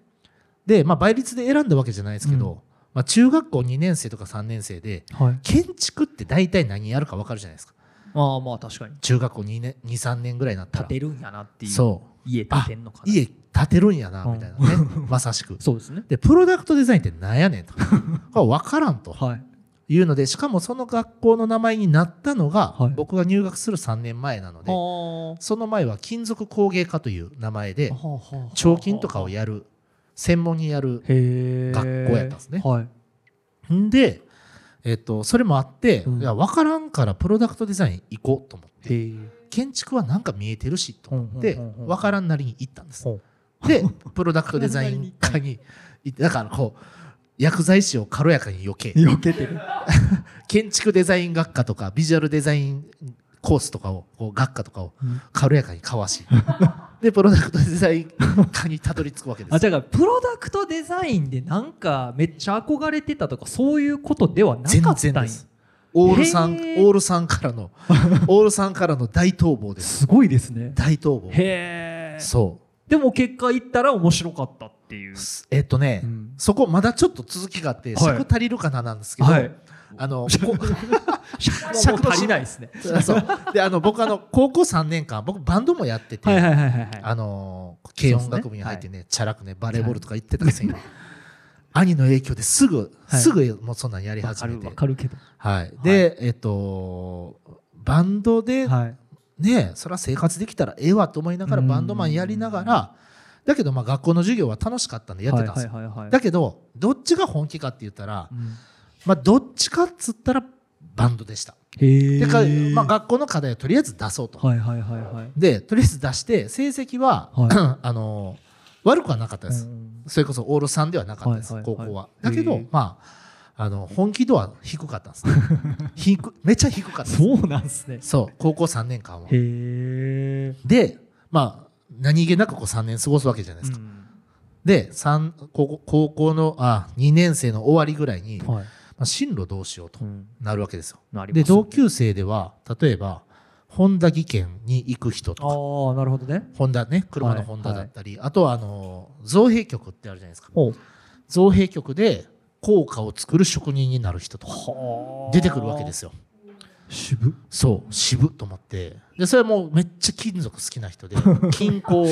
Speaker 2: で、まあ、倍率で選んだわけじゃないですけど、
Speaker 1: うん。
Speaker 2: まあ、中学校2年生とか3年生で
Speaker 1: はい。
Speaker 2: 建築って大体何やるか分かるじゃないですか。
Speaker 1: まあまあ確かに。
Speaker 2: 中学校2年23年ぐらいになったら。
Speaker 1: 建てるんやなっていう。
Speaker 2: そう。
Speaker 1: 家建てんのかな。
Speaker 2: 家建てるんやな
Speaker 1: うん。
Speaker 2: みたいなね、まさしく。
Speaker 1: そうですね。
Speaker 2: でプロダクトデザインって何やねんと。これ分からんと。
Speaker 1: はい。
Speaker 2: いうのでしかもその学校の名前になったのが、
Speaker 1: はい。
Speaker 2: 僕が入学する3年前なので
Speaker 1: は
Speaker 2: その前は金属工芸科という名前で彫金とかをやる専門にやる学校やったんですね。
Speaker 1: はい。
Speaker 2: んで、えっとそれもあって、
Speaker 1: うん。
Speaker 2: いや分からんからプロダクトデザイン行こうと思って建築はなんか見えてるしと思って分からんなりに行ったんです。
Speaker 1: ほ
Speaker 2: でプロダクトデザイン科に行ってだからこう薬剤師を軽やかに避け
Speaker 1: 避けてる。
Speaker 2: 建築デザイン学科とかビジュアルデザインコースとかをこう学科とかを
Speaker 1: うん。
Speaker 2: 軽やかにかわし。でプロダクトデザイン科にたどり着くわけです。
Speaker 1: あじゃあプロダクトデザインでなんかめっちゃ憧れてたとかそういうことではな
Speaker 2: 全
Speaker 1: かったんや。
Speaker 2: 然です。オールさんオ
Speaker 1: へー。
Speaker 2: ールさんからの オールさんからの大逃亡です。
Speaker 1: すごいですね。
Speaker 2: 大逃亡。
Speaker 1: へえ
Speaker 2: そ
Speaker 1: でも結果言ったら面白かったっていう。
Speaker 2: うえっとね、
Speaker 1: うん。
Speaker 2: そこまだちょっと続きがあって
Speaker 1: はい。
Speaker 2: 尺足りるかななんですけど、
Speaker 1: はい
Speaker 2: あの こ
Speaker 1: 尺も足りないですね。
Speaker 2: そう。であの僕あの高校3年間僕バンドもやってて、あの軽音楽部に入ってねチャラくねバレーボールとか行ってたんですよ、兄の影響ですぐ、
Speaker 1: はい。
Speaker 2: すぐもうそんなんやり始めて。
Speaker 1: わかるけど。
Speaker 2: はい、で、えっとバンドで
Speaker 1: はい。
Speaker 2: ねそれは生活できたらええわと思いながら
Speaker 1: うん。
Speaker 2: バンドマンやりながらだけどまあ学校の授業は楽しかったんでやってたんですよ、だけどどっちが本気かって言ったら、
Speaker 1: うん
Speaker 2: まあ、どっちかっつったらバンドでした。でか、まあ、学校の課題をとりあえず出そうと。
Speaker 1: はいはいはいはい。
Speaker 2: でとりあえず出して成績は、
Speaker 1: は
Speaker 2: あの悪くはなかったです。
Speaker 1: うん
Speaker 2: それこそオール3ではなかったです、
Speaker 1: はいはいはい。
Speaker 2: 高校は。だけどまああの本気度は低かったんですね。低めっちゃ低かったです。
Speaker 1: そうなんですね。
Speaker 2: そう高校3年間は。でまあ何気なくこう3年過ごすわけじゃないですか、で三高校高校のあ2年生の終わりぐらいに、ま
Speaker 1: はい
Speaker 2: あ、進路どうしようと
Speaker 1: うん。
Speaker 2: なるわけですよ。
Speaker 1: なります
Speaker 2: で同級生では例えば本田技研に行く人とか。
Speaker 1: ああなるほどね。
Speaker 2: ホンダね車のホンダだったり、あとはあの造幣局ってあるじゃないですか。
Speaker 1: お
Speaker 2: 造幣局で硬貨を作る職人になる人とか
Speaker 1: はあ。
Speaker 2: 出てくるわけですよ
Speaker 1: 渋？
Speaker 2: そう渋っと思って。でそれはもうめっちゃ金属好きな人で 金工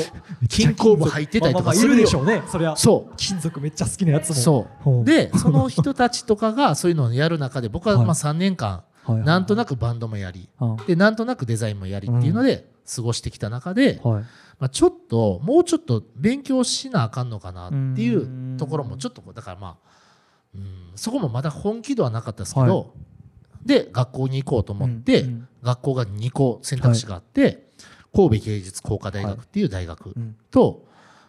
Speaker 2: 金工部入ってたりとかするよ。
Speaker 1: でしょうねそりゃ。
Speaker 2: そう。
Speaker 1: 金属めっちゃ好きなやつも。
Speaker 2: そう。でその人たちとかがそういうのをやる中で僕は
Speaker 1: はい。
Speaker 2: まあ3年間
Speaker 1: はいはい
Speaker 2: なんとなくバンドもやり
Speaker 1: あ
Speaker 2: でなんとなくデザインもやりっていうので過ごしてきた中で、
Speaker 1: はい。
Speaker 2: まあ、ちょっともうちょっと勉強しなあかんのかなっていうところもちょっとだからまあうんそこもまだ本気度はなかったですけど、で学校に行こうと思って、学校が2校選択肢があって、神戸芸術工科大学っていう大学
Speaker 1: うん。
Speaker 2: と,、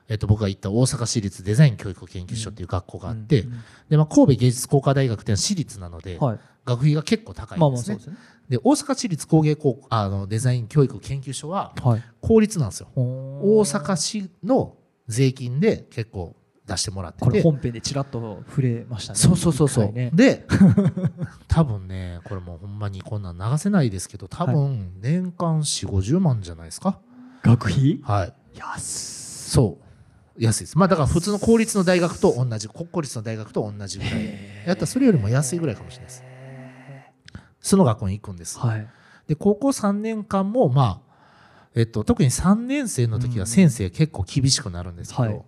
Speaker 2: えっと僕が行った大阪市立デザイン教育研究所っていう学校があって、
Speaker 1: うん
Speaker 2: でまあ、神戸芸術工科大学っていうのは私立なので、
Speaker 1: はい。
Speaker 2: 学費が結構高い
Speaker 1: まあ
Speaker 2: んですね。
Speaker 1: ですね。
Speaker 2: で大阪市立工芸高あのデザイン教育研究所は
Speaker 1: はい。
Speaker 2: 公立なんですよ。大
Speaker 1: 大
Speaker 2: 阪市の税金で結構出してもらってて。
Speaker 1: これ本編でちらっと触れましたね。
Speaker 2: そうそうそうそう、
Speaker 1: ね。
Speaker 2: で 多分ねこれもうほんまにこんなん流せないですけど多分年間4 5 0万じゃないですか。
Speaker 1: 学費？
Speaker 2: はい。
Speaker 1: 安
Speaker 2: そう。安いです。まあだから普通の公立の大学と同じ国公立の大学と同じぐらい。やったらそれよりも安いぐらいかもしれないです。その学校に行くんです。
Speaker 1: はい。
Speaker 2: で高校3年間もまあえっと、特に3年生の時は先生結構厳しくなるんですけど、
Speaker 1: はい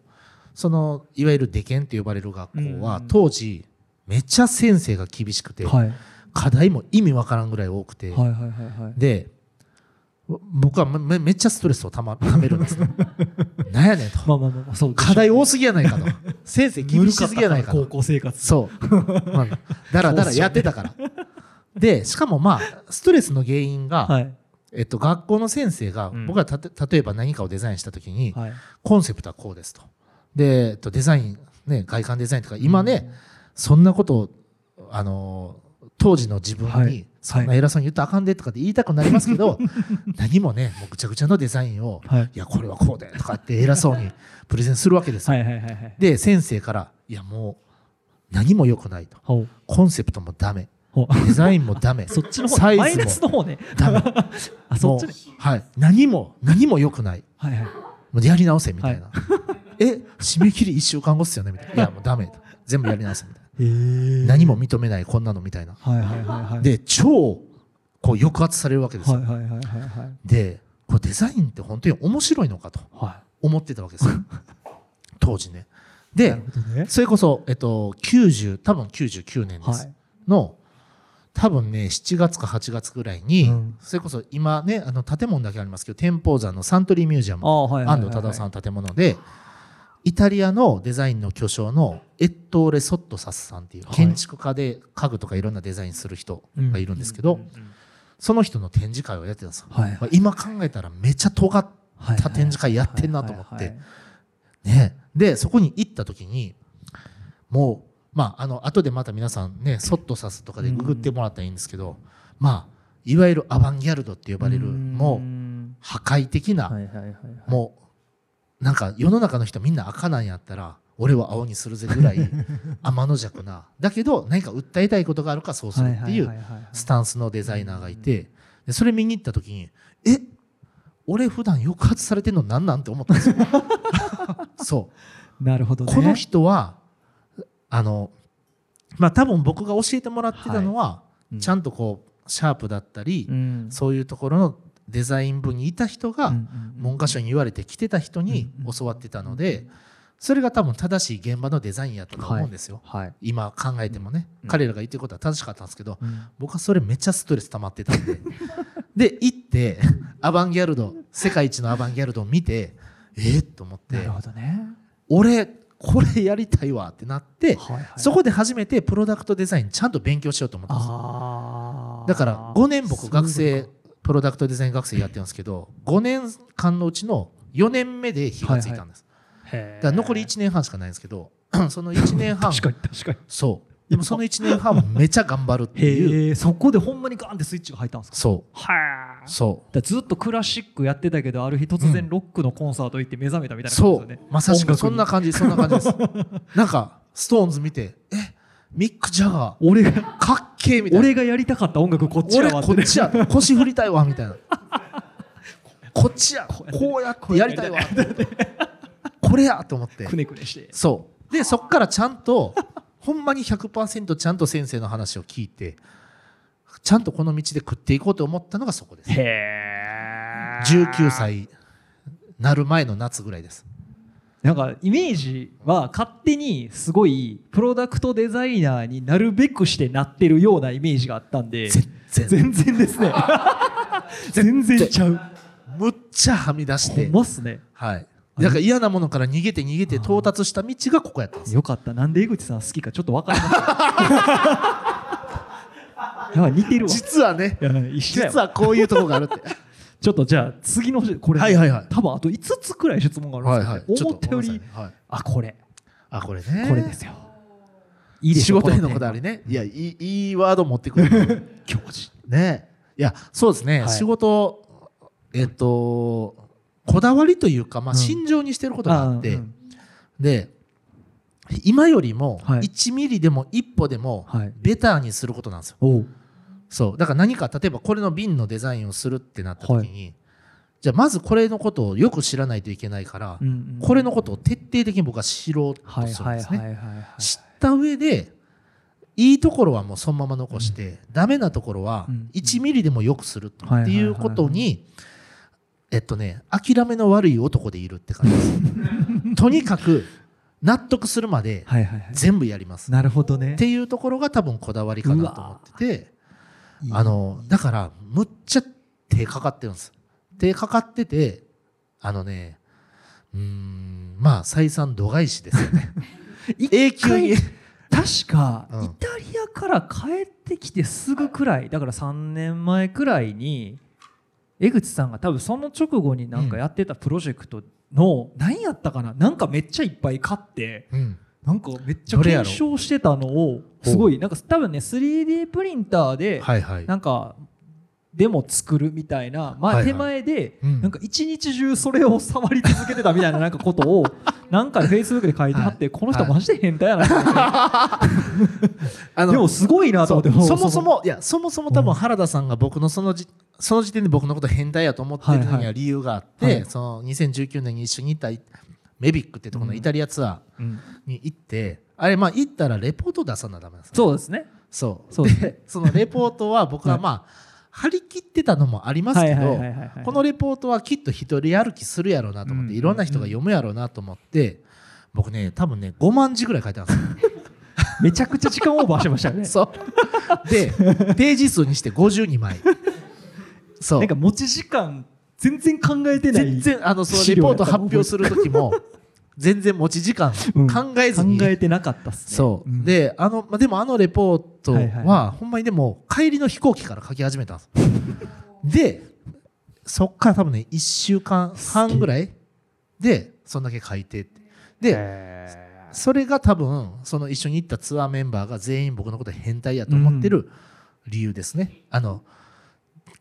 Speaker 2: そのいわゆる出研って呼ばれる学校は、
Speaker 1: うん。
Speaker 2: 当時めっちゃ先生が厳しくて、
Speaker 1: はい。
Speaker 2: 課題も意味わからんぐらい多くて、で僕はめめっちゃストレスをたまためるんですね なんやねんと。
Speaker 1: まあまあまあ
Speaker 2: 課題多すぎやないかと。先生厳しすぎやないか
Speaker 1: 高
Speaker 2: と
Speaker 1: 校生活。
Speaker 2: そう、まあ、だらだらやってたから。でしかもまあストレスの原因が、
Speaker 1: はい。
Speaker 2: えっと、学校の先生が、
Speaker 1: うん。
Speaker 2: 僕がたて例えば何かをデザインした時に、
Speaker 1: はい。
Speaker 2: コンセプトはこうですとで、えっと、デザイン、ね、外観デザインとか今ね、そんなことをあのー当時の自分
Speaker 1: はい。
Speaker 2: にそんな偉そうに言ったらあかんでとかって言いたくなりますけど、何もねもうぐちゃぐちゃのデザインを、
Speaker 1: はい。
Speaker 2: いやこれはこうでとかって偉そうにプレゼンするわけですよ。
Speaker 1: はいはいはいはい
Speaker 2: で先生からいやもう何も良くないと。コンセプトもダメ。デザインもダメ。
Speaker 1: そっちの方
Speaker 2: サイズも
Speaker 1: マイナスの方ね。
Speaker 2: ダメ。
Speaker 1: あそっちね。
Speaker 2: はい。何も何も良くない。
Speaker 1: はいはい。
Speaker 2: もうやり直せみたいな、え締め切り1週間後っすよね？みたいな。い。やもうダメ全部やり直せみたいな。何も認めないこんなのみたいな。
Speaker 1: はいはいはいはい
Speaker 2: で超こう抑圧されるわけですよ、
Speaker 1: はいはいはいはいはい。
Speaker 2: でこれデザインって本当に面白いのかと
Speaker 1: は
Speaker 2: 思ってたわけですよ。当時ね。で
Speaker 1: ね。
Speaker 2: それこそ、えっと、90多分99年です、
Speaker 1: はい。
Speaker 2: の多分ね7月か8月ぐらいに、
Speaker 1: うん。
Speaker 2: それこそ今ねあの建物だけありますけど天保山のサントリーミュージアム。
Speaker 1: あはいはいはい。
Speaker 2: 安藤忠雄さんの建物でイタリアのデザインの巨匠のエットーレ・ソットサスさんっていう
Speaker 1: はい
Speaker 2: 建築家で家具とかいろんなデザインする人がいるんですけど、その人の展示会をやってたんですよ、
Speaker 1: はい
Speaker 2: まあ今考えたらめっちゃ尖っ
Speaker 1: はい
Speaker 2: た展示会やってんなと思ってね。でそこに行った時にもうまああの後でまた皆さんねソットサスとかでググってもらったらいいんですけど、まあいわゆるアバンギャルドって呼ばれるもう破壊的な、もうなんか世の中の人みんな赤なんやったら俺は青にするぜぐらい 天の弱な。だけど何か訴えたいことがあるからそうするっていう
Speaker 1: はいはいはいはい
Speaker 2: スタンスのデザイナーがいてでそれ見に行った時にえ？俺普段抑圧されてんのなんなんて思ったんですよ。そう。
Speaker 1: なるほどね。
Speaker 2: この人はあのまあ多分僕が教えてもらってたのは、
Speaker 1: うん。
Speaker 2: ちゃんとこうシャープだったり、
Speaker 1: うん。
Speaker 2: そういうところのデザイン部にいた人が、文科省に言われて来てた人に教わってたので、それが多分正しい現場のデザインやったと思うんですよ、
Speaker 1: はい。
Speaker 2: 今考えてもね、
Speaker 1: うん。
Speaker 2: 彼らが言ってることは正しかったんですけど、
Speaker 1: うん。
Speaker 2: 僕はそれめっちゃストレス溜まってたんで で行ってアバンギャルド世界一のアバンギャルドを見てえっ、と思って
Speaker 1: なるほどね。
Speaker 2: 俺これやりたいわってなって、
Speaker 1: はいはい
Speaker 2: そこで初めてプロダクトデザインちゃんと勉強しようと思ったんですだから5年僕学生プロダクトデザイン学生やってるんですけど5年間のうちの4年目で火がついたんです、
Speaker 1: へー
Speaker 2: だから残り1年半しかないんですけど その1年半そう。でもその1年半めちゃ頑張るっていう。
Speaker 1: そこでほんまにガンってスイッチが入ったんですか？
Speaker 2: そ
Speaker 1: は
Speaker 2: うそ
Speaker 1: だからずっとクラシックやってたけどある日突然ロックのコンサート行って目覚めたみた
Speaker 2: う
Speaker 1: いな感じ
Speaker 2: そう
Speaker 1: ですよね。
Speaker 2: まさしくそんな感じそんな感じです。なんかストーンズ見てえミック・ジャガー
Speaker 1: に俺が
Speaker 2: かっけえみたいな。
Speaker 1: 俺がやりたかった音楽こっちや
Speaker 2: 俺
Speaker 1: わ
Speaker 2: こっちや。腰振りたいわみたいな。こっちや。こうやってやりたいわ。これやと思って。
Speaker 1: くねくねして。
Speaker 2: そう。でそっからちゃんとほんまに100%ちゃんと先生の話を聞いてちゃんとこの道で食っていこうと思ったのがそこです。
Speaker 1: へえ
Speaker 2: 19歳なる前の夏ぐらいです
Speaker 1: なんかイメージは勝手にすごいプロダクトデザイナーになるべくしてなってるようなイメージがあったんで
Speaker 2: 全然。
Speaker 1: ですね。全然ちゃう。
Speaker 2: むっちゃはみ出し
Speaker 1: ほ
Speaker 2: て
Speaker 1: んまっすね。
Speaker 2: はい。だから嫌なものから逃げて逃げて到達した道がここやったんですよ。
Speaker 1: よかった。なんで江口さん好きかちょっと分かりました 似てるわ。
Speaker 2: 実はね実はこういうとこがあるって
Speaker 1: ちょっとじゃあ次のこれ、
Speaker 2: はいはいはい。
Speaker 1: 多分あと5つくらい質問があるんですけど、
Speaker 2: ちょ
Speaker 1: 思ったより
Speaker 2: はい。
Speaker 1: あこれ。
Speaker 2: あこれね。
Speaker 1: これですよ。いいでし
Speaker 2: 仕
Speaker 1: ょ
Speaker 2: 事へのこだわりね。いやいいいいワード持ってくる。
Speaker 1: 教授。
Speaker 2: ね。いやそうですね、
Speaker 1: はい。
Speaker 2: 仕事えっとこだわりというか、まあ、
Speaker 1: うん。
Speaker 2: 心情にしてることがあって、
Speaker 1: うん。
Speaker 2: で今よりも
Speaker 1: はい。
Speaker 2: 1ミリでも一歩でも
Speaker 1: はい。
Speaker 2: ベターにすることなんですよ。
Speaker 1: おう
Speaker 2: そう。だから何か例えばこれの瓶のデザインをするってなった時に、じゃあまずこれのことをよく知らないといけないから、
Speaker 1: うんうん
Speaker 2: これのことを徹底的に僕は知ろうと
Speaker 1: はい
Speaker 2: するんですね。
Speaker 1: はいはいはいはい
Speaker 2: 知った上でいいところはもうそのまま残して、ダメなところは
Speaker 1: うん
Speaker 2: 1ミリでもよくする
Speaker 1: はい
Speaker 2: っていうことにえっとね諦めの悪い男でいるって感じです。とにかく納得するまで
Speaker 1: はいはいはい。
Speaker 2: 全部やります。
Speaker 1: なるほどね。
Speaker 2: っていうところが多分こだわりかなと思ってて
Speaker 1: いい
Speaker 2: あのだからむっちゃ手かかってるんです。手かかっててあのねうーんまあ再三度外視ですよね。永久に。
Speaker 1: 確か、
Speaker 2: うん。
Speaker 1: イタリアから帰ってきてすぐくらいだから3年前くらいに江口さんが多分その直後になんかやってたプロジェクトの、何やったかななんかめっちゃいっぱい買って
Speaker 2: うん
Speaker 1: なんかめっちゃ検証してたのをすごいなんか多分ね 3D プリンターで
Speaker 2: はいはい。
Speaker 1: なんかでも作るみたいな、まあ、
Speaker 2: はいはい。
Speaker 1: 手前で
Speaker 2: うん。
Speaker 1: なんか一日中それを触り続けてたみたいななんかことを なんかフェイスブックで書いてあって、この人マジで変態やな でもすごいなと思って
Speaker 2: そも。そもいやそもそも多分原田さんが僕のそのじその時点で僕のこと変態やと思ってるの
Speaker 1: はいは
Speaker 2: には理由があって、
Speaker 1: はい。
Speaker 2: その2019年に一緒に行ったメビックってところのイタリアツア
Speaker 1: うん
Speaker 2: ーに行って、あれまあ行ったらレポート出さなダメなんですよ
Speaker 1: そうですね。
Speaker 2: そう。
Speaker 1: そうで
Speaker 2: そのレポートは僕はまあ、張り切ってたのもありますけど、このレポートはきっと一人歩きするやろうなと思って、
Speaker 1: うん。
Speaker 2: いろんな人が読むやろうなと思って、僕ね多分ね5万字ぐらい書いてあるんですよ。
Speaker 1: めちゃくちゃ時間オーバーしてましたよね。
Speaker 2: そう。で、ページ数にして52枚。そう。
Speaker 1: なんか持ち時間全然考えてない
Speaker 2: 全然、あの、そのレポート発表する時も、全然持ち時間
Speaker 1: うん
Speaker 2: 考えずに。
Speaker 1: 考えてなかったっすね
Speaker 2: そう。
Speaker 1: ん
Speaker 2: で、あの、まあでもあのレポート
Speaker 1: はいはい
Speaker 2: は、ほんまにでも、帰りの飛行機から書き始めたんです。で、そっから多分ね、1週間半ぐらいで、そんだけ書いて。で、
Speaker 1: へ
Speaker 2: それが多分その一緒に行ったツアーメンバーが全員僕のこと変態やと思ってる理由ですね。あの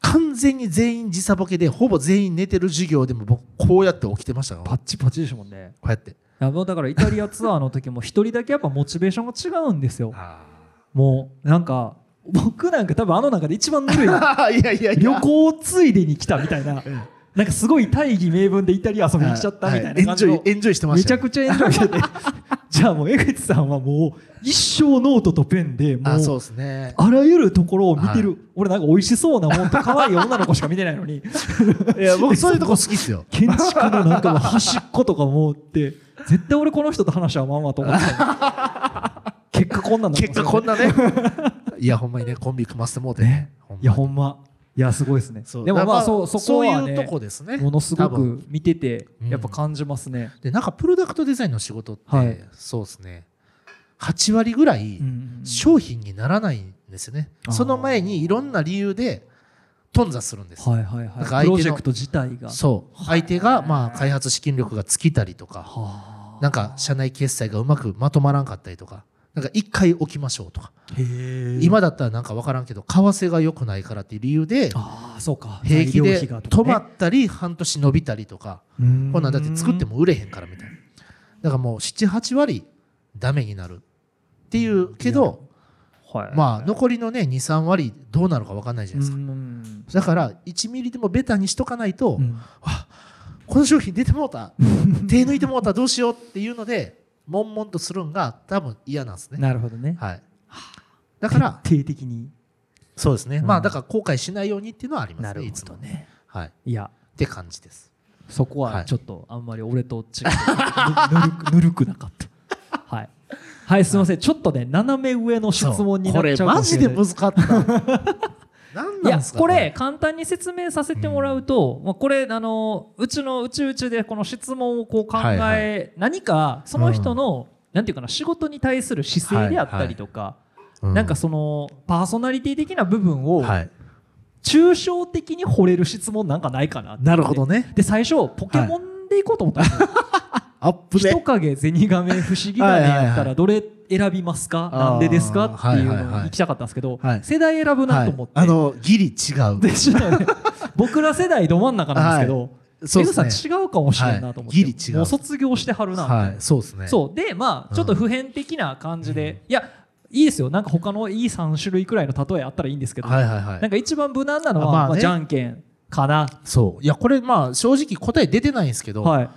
Speaker 2: 完全に全員時差ボケでほぼ全員寝てる授業でも僕こうやって起きてましたか
Speaker 1: パッチパチでしたもんね。
Speaker 2: うやって。
Speaker 1: いやもうだからイタリアツアーの時も一人だけやっぱモチベーションが違うんですよ。
Speaker 2: あ
Speaker 1: もうなんか僕なんか多分あの中で一番ぬるい。
Speaker 2: ー いやいやいや。
Speaker 1: 旅行ついでに来たみたいななんかすごい大義名分でイタリア遊びに来ちゃったみたいな感じの。
Speaker 2: エンジョイエンジョイしてましたよめち
Speaker 1: ゃくちゃエンジョイしてて。じゃあもう江口さんはもう一生ノートとペンでも
Speaker 2: あそう
Speaker 1: う
Speaker 2: ですね。
Speaker 1: あらゆるところを見てる、
Speaker 2: はい。
Speaker 1: 俺なんか美味しそうなもんと可愛い女の子しか見てないのに。
Speaker 2: いや僕そういうとこ好きっすよ。
Speaker 1: 建築のなんか端っことかもって。絶対俺この人と話はまんまと思ってた結果こんなんな
Speaker 2: 結果こんなね。いやほんまにねコンビ組ませてもうてね。
Speaker 1: いやほんまいやすごいですね。でもまあそうそこは
Speaker 2: そういうと
Speaker 1: ね
Speaker 2: こですね。
Speaker 1: ものすごく見てて
Speaker 2: うん。
Speaker 1: やっぱ感じますね、
Speaker 2: でなんかプロダクトデザインの仕事って、
Speaker 1: はい。
Speaker 2: そうですね。8割ぐらい
Speaker 1: うん
Speaker 2: 商品にならないんでですよね。
Speaker 1: あー。
Speaker 2: その前にいろんな理由で頓挫するんです、
Speaker 1: はいはいはい。プロジェクト自体が。
Speaker 2: そう。相手がまあ開発資金力が尽きたりとか。
Speaker 1: はあ。
Speaker 2: なんか社内決済がうまくまとまらんかったりとかなんか一回置きましょうとか。今だったらなんか分からんけど為替が良くないからっていう理由で
Speaker 1: ああそうか。
Speaker 2: 平気で止まったり半年伸びたりとかこんなんだって作っても売れへんからみたいな。だからもう78割ダメになるっていうけど
Speaker 1: はい。
Speaker 2: まあ残りのね23割どうなるか分かんないじゃないですか。
Speaker 1: うん。
Speaker 2: だから1ミリでもベタにしとかないと、
Speaker 1: うん。
Speaker 2: この商品出てもうた。手抜いてもうた。どうしようっていうので悶々とするんが多分嫌なんですね。
Speaker 1: なるほどね。
Speaker 2: はい。だから
Speaker 1: 徹底的に。
Speaker 2: そうですね、
Speaker 1: うん。
Speaker 2: まあだから後悔しないようにっていうのはあります
Speaker 1: なるほどね。
Speaker 2: はい。っ
Speaker 1: いや。
Speaker 2: て感じです。
Speaker 1: そこ
Speaker 2: は
Speaker 1: はい。ちょっとあんまり俺と違ってぬぬるく ぬるくなかった。はい。はいすみません。ちょっとね斜め上の質問になっちゃうか
Speaker 2: これマ
Speaker 1: もしれない。
Speaker 2: ジで難かった何
Speaker 1: いやこれ簡単に説明させてもらうと、まあ、これあのうちのうちうちでこの質問をこう考え、
Speaker 2: はいは
Speaker 1: 何かその人の、なんていうかな仕事に対する姿勢であったりとか、
Speaker 2: う
Speaker 1: なんかそのパーソナリティ的な部分を
Speaker 2: はい。
Speaker 1: 抽象的に掘れる質問なんかないかな
Speaker 2: なるほどね。
Speaker 1: で最初ポケモンでいこうと思ったんですよ、
Speaker 2: アップで
Speaker 1: 人影ゼガメ不思議だねやったらどれ選びますか？なんでですか？っていうのに行きたかったんですけど、
Speaker 2: はい。
Speaker 1: 世代選ぶなと思って、
Speaker 2: はい、あのギリ違う。
Speaker 1: でしょうね。僕ら世代ど真ん中なんですけど、
Speaker 2: はい。そうね。
Speaker 1: 口さん違うかもしれんなと思って、
Speaker 2: はい。ギリ違う。
Speaker 1: もう卒業してはるな。みたいな、
Speaker 2: はい。そうですね。
Speaker 1: そう。でまあちょっと普遍的な感じで、いやいいですよ。なんか他のいい3種類くらいの例えあったらいいんですけど、
Speaker 2: はいはいはい。
Speaker 1: なんか一番無難なのは
Speaker 2: あまあね。
Speaker 1: まあ、じゃんけんかな、
Speaker 2: そう。いやこれまあ正直答え出てないんですけど、
Speaker 1: はい、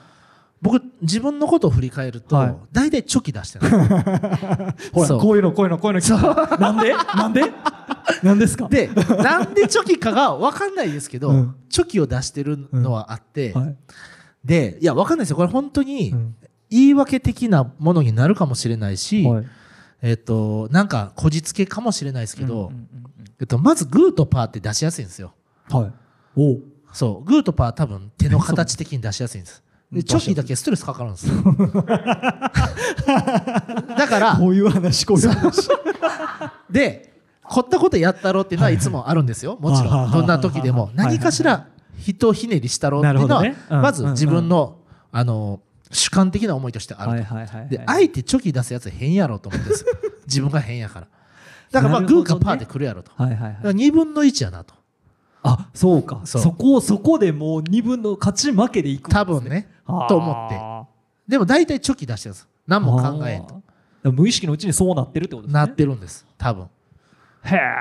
Speaker 2: 僕自分のことを振り返ると、
Speaker 1: はい。
Speaker 2: 大体チョキ出してる
Speaker 1: ほらこういうのこういうのこういうの。なんで？なんで？なんですか？
Speaker 2: でなんでチョキかが分かんないですけど、
Speaker 1: うん。
Speaker 2: チョキを出してるのはあって、
Speaker 1: はい。
Speaker 2: でいや分かんないですよ。これ本当に
Speaker 1: うん。
Speaker 2: 言い訳的なものになるかもしれないし、
Speaker 1: はい。
Speaker 2: えっとなんかこじつけかもしれないですけど、
Speaker 1: うんうんうん
Speaker 2: えっと、まずグーとパーって出しやすいんですよ。
Speaker 1: うんはい。おう
Speaker 2: そう。グーとパー多分手の形的に出しやすいんです。
Speaker 1: うん
Speaker 2: でチョキだけストレスかかるんですよ。だから
Speaker 1: こういう話こういう話。
Speaker 2: で凝ったことやったろうっていうのはい。つもあるんですよ。もちろん。どんな時でも。何かしら人ひねりしたろうっていうのはまず自分のあの主観的な思いとしてあると。
Speaker 1: はいはいはいはい。
Speaker 2: であえてチョキ出すやつ変やろうと思ってるんです。よ 自分が変やから。だからまあグーかパーで来るやろと。だ
Speaker 1: はいはいはい。
Speaker 2: から2分の1やなと。
Speaker 1: あそうか。
Speaker 2: そ
Speaker 1: こそこでもう2分の勝ち負けでいくんです
Speaker 2: 多分ねと思って。
Speaker 1: あ
Speaker 2: でも大体チョキ出してるんです。何
Speaker 1: ー
Speaker 2: も考えんと。
Speaker 1: 無意識のうちにそうなってるってことですね。
Speaker 2: なってるんです。多分。っ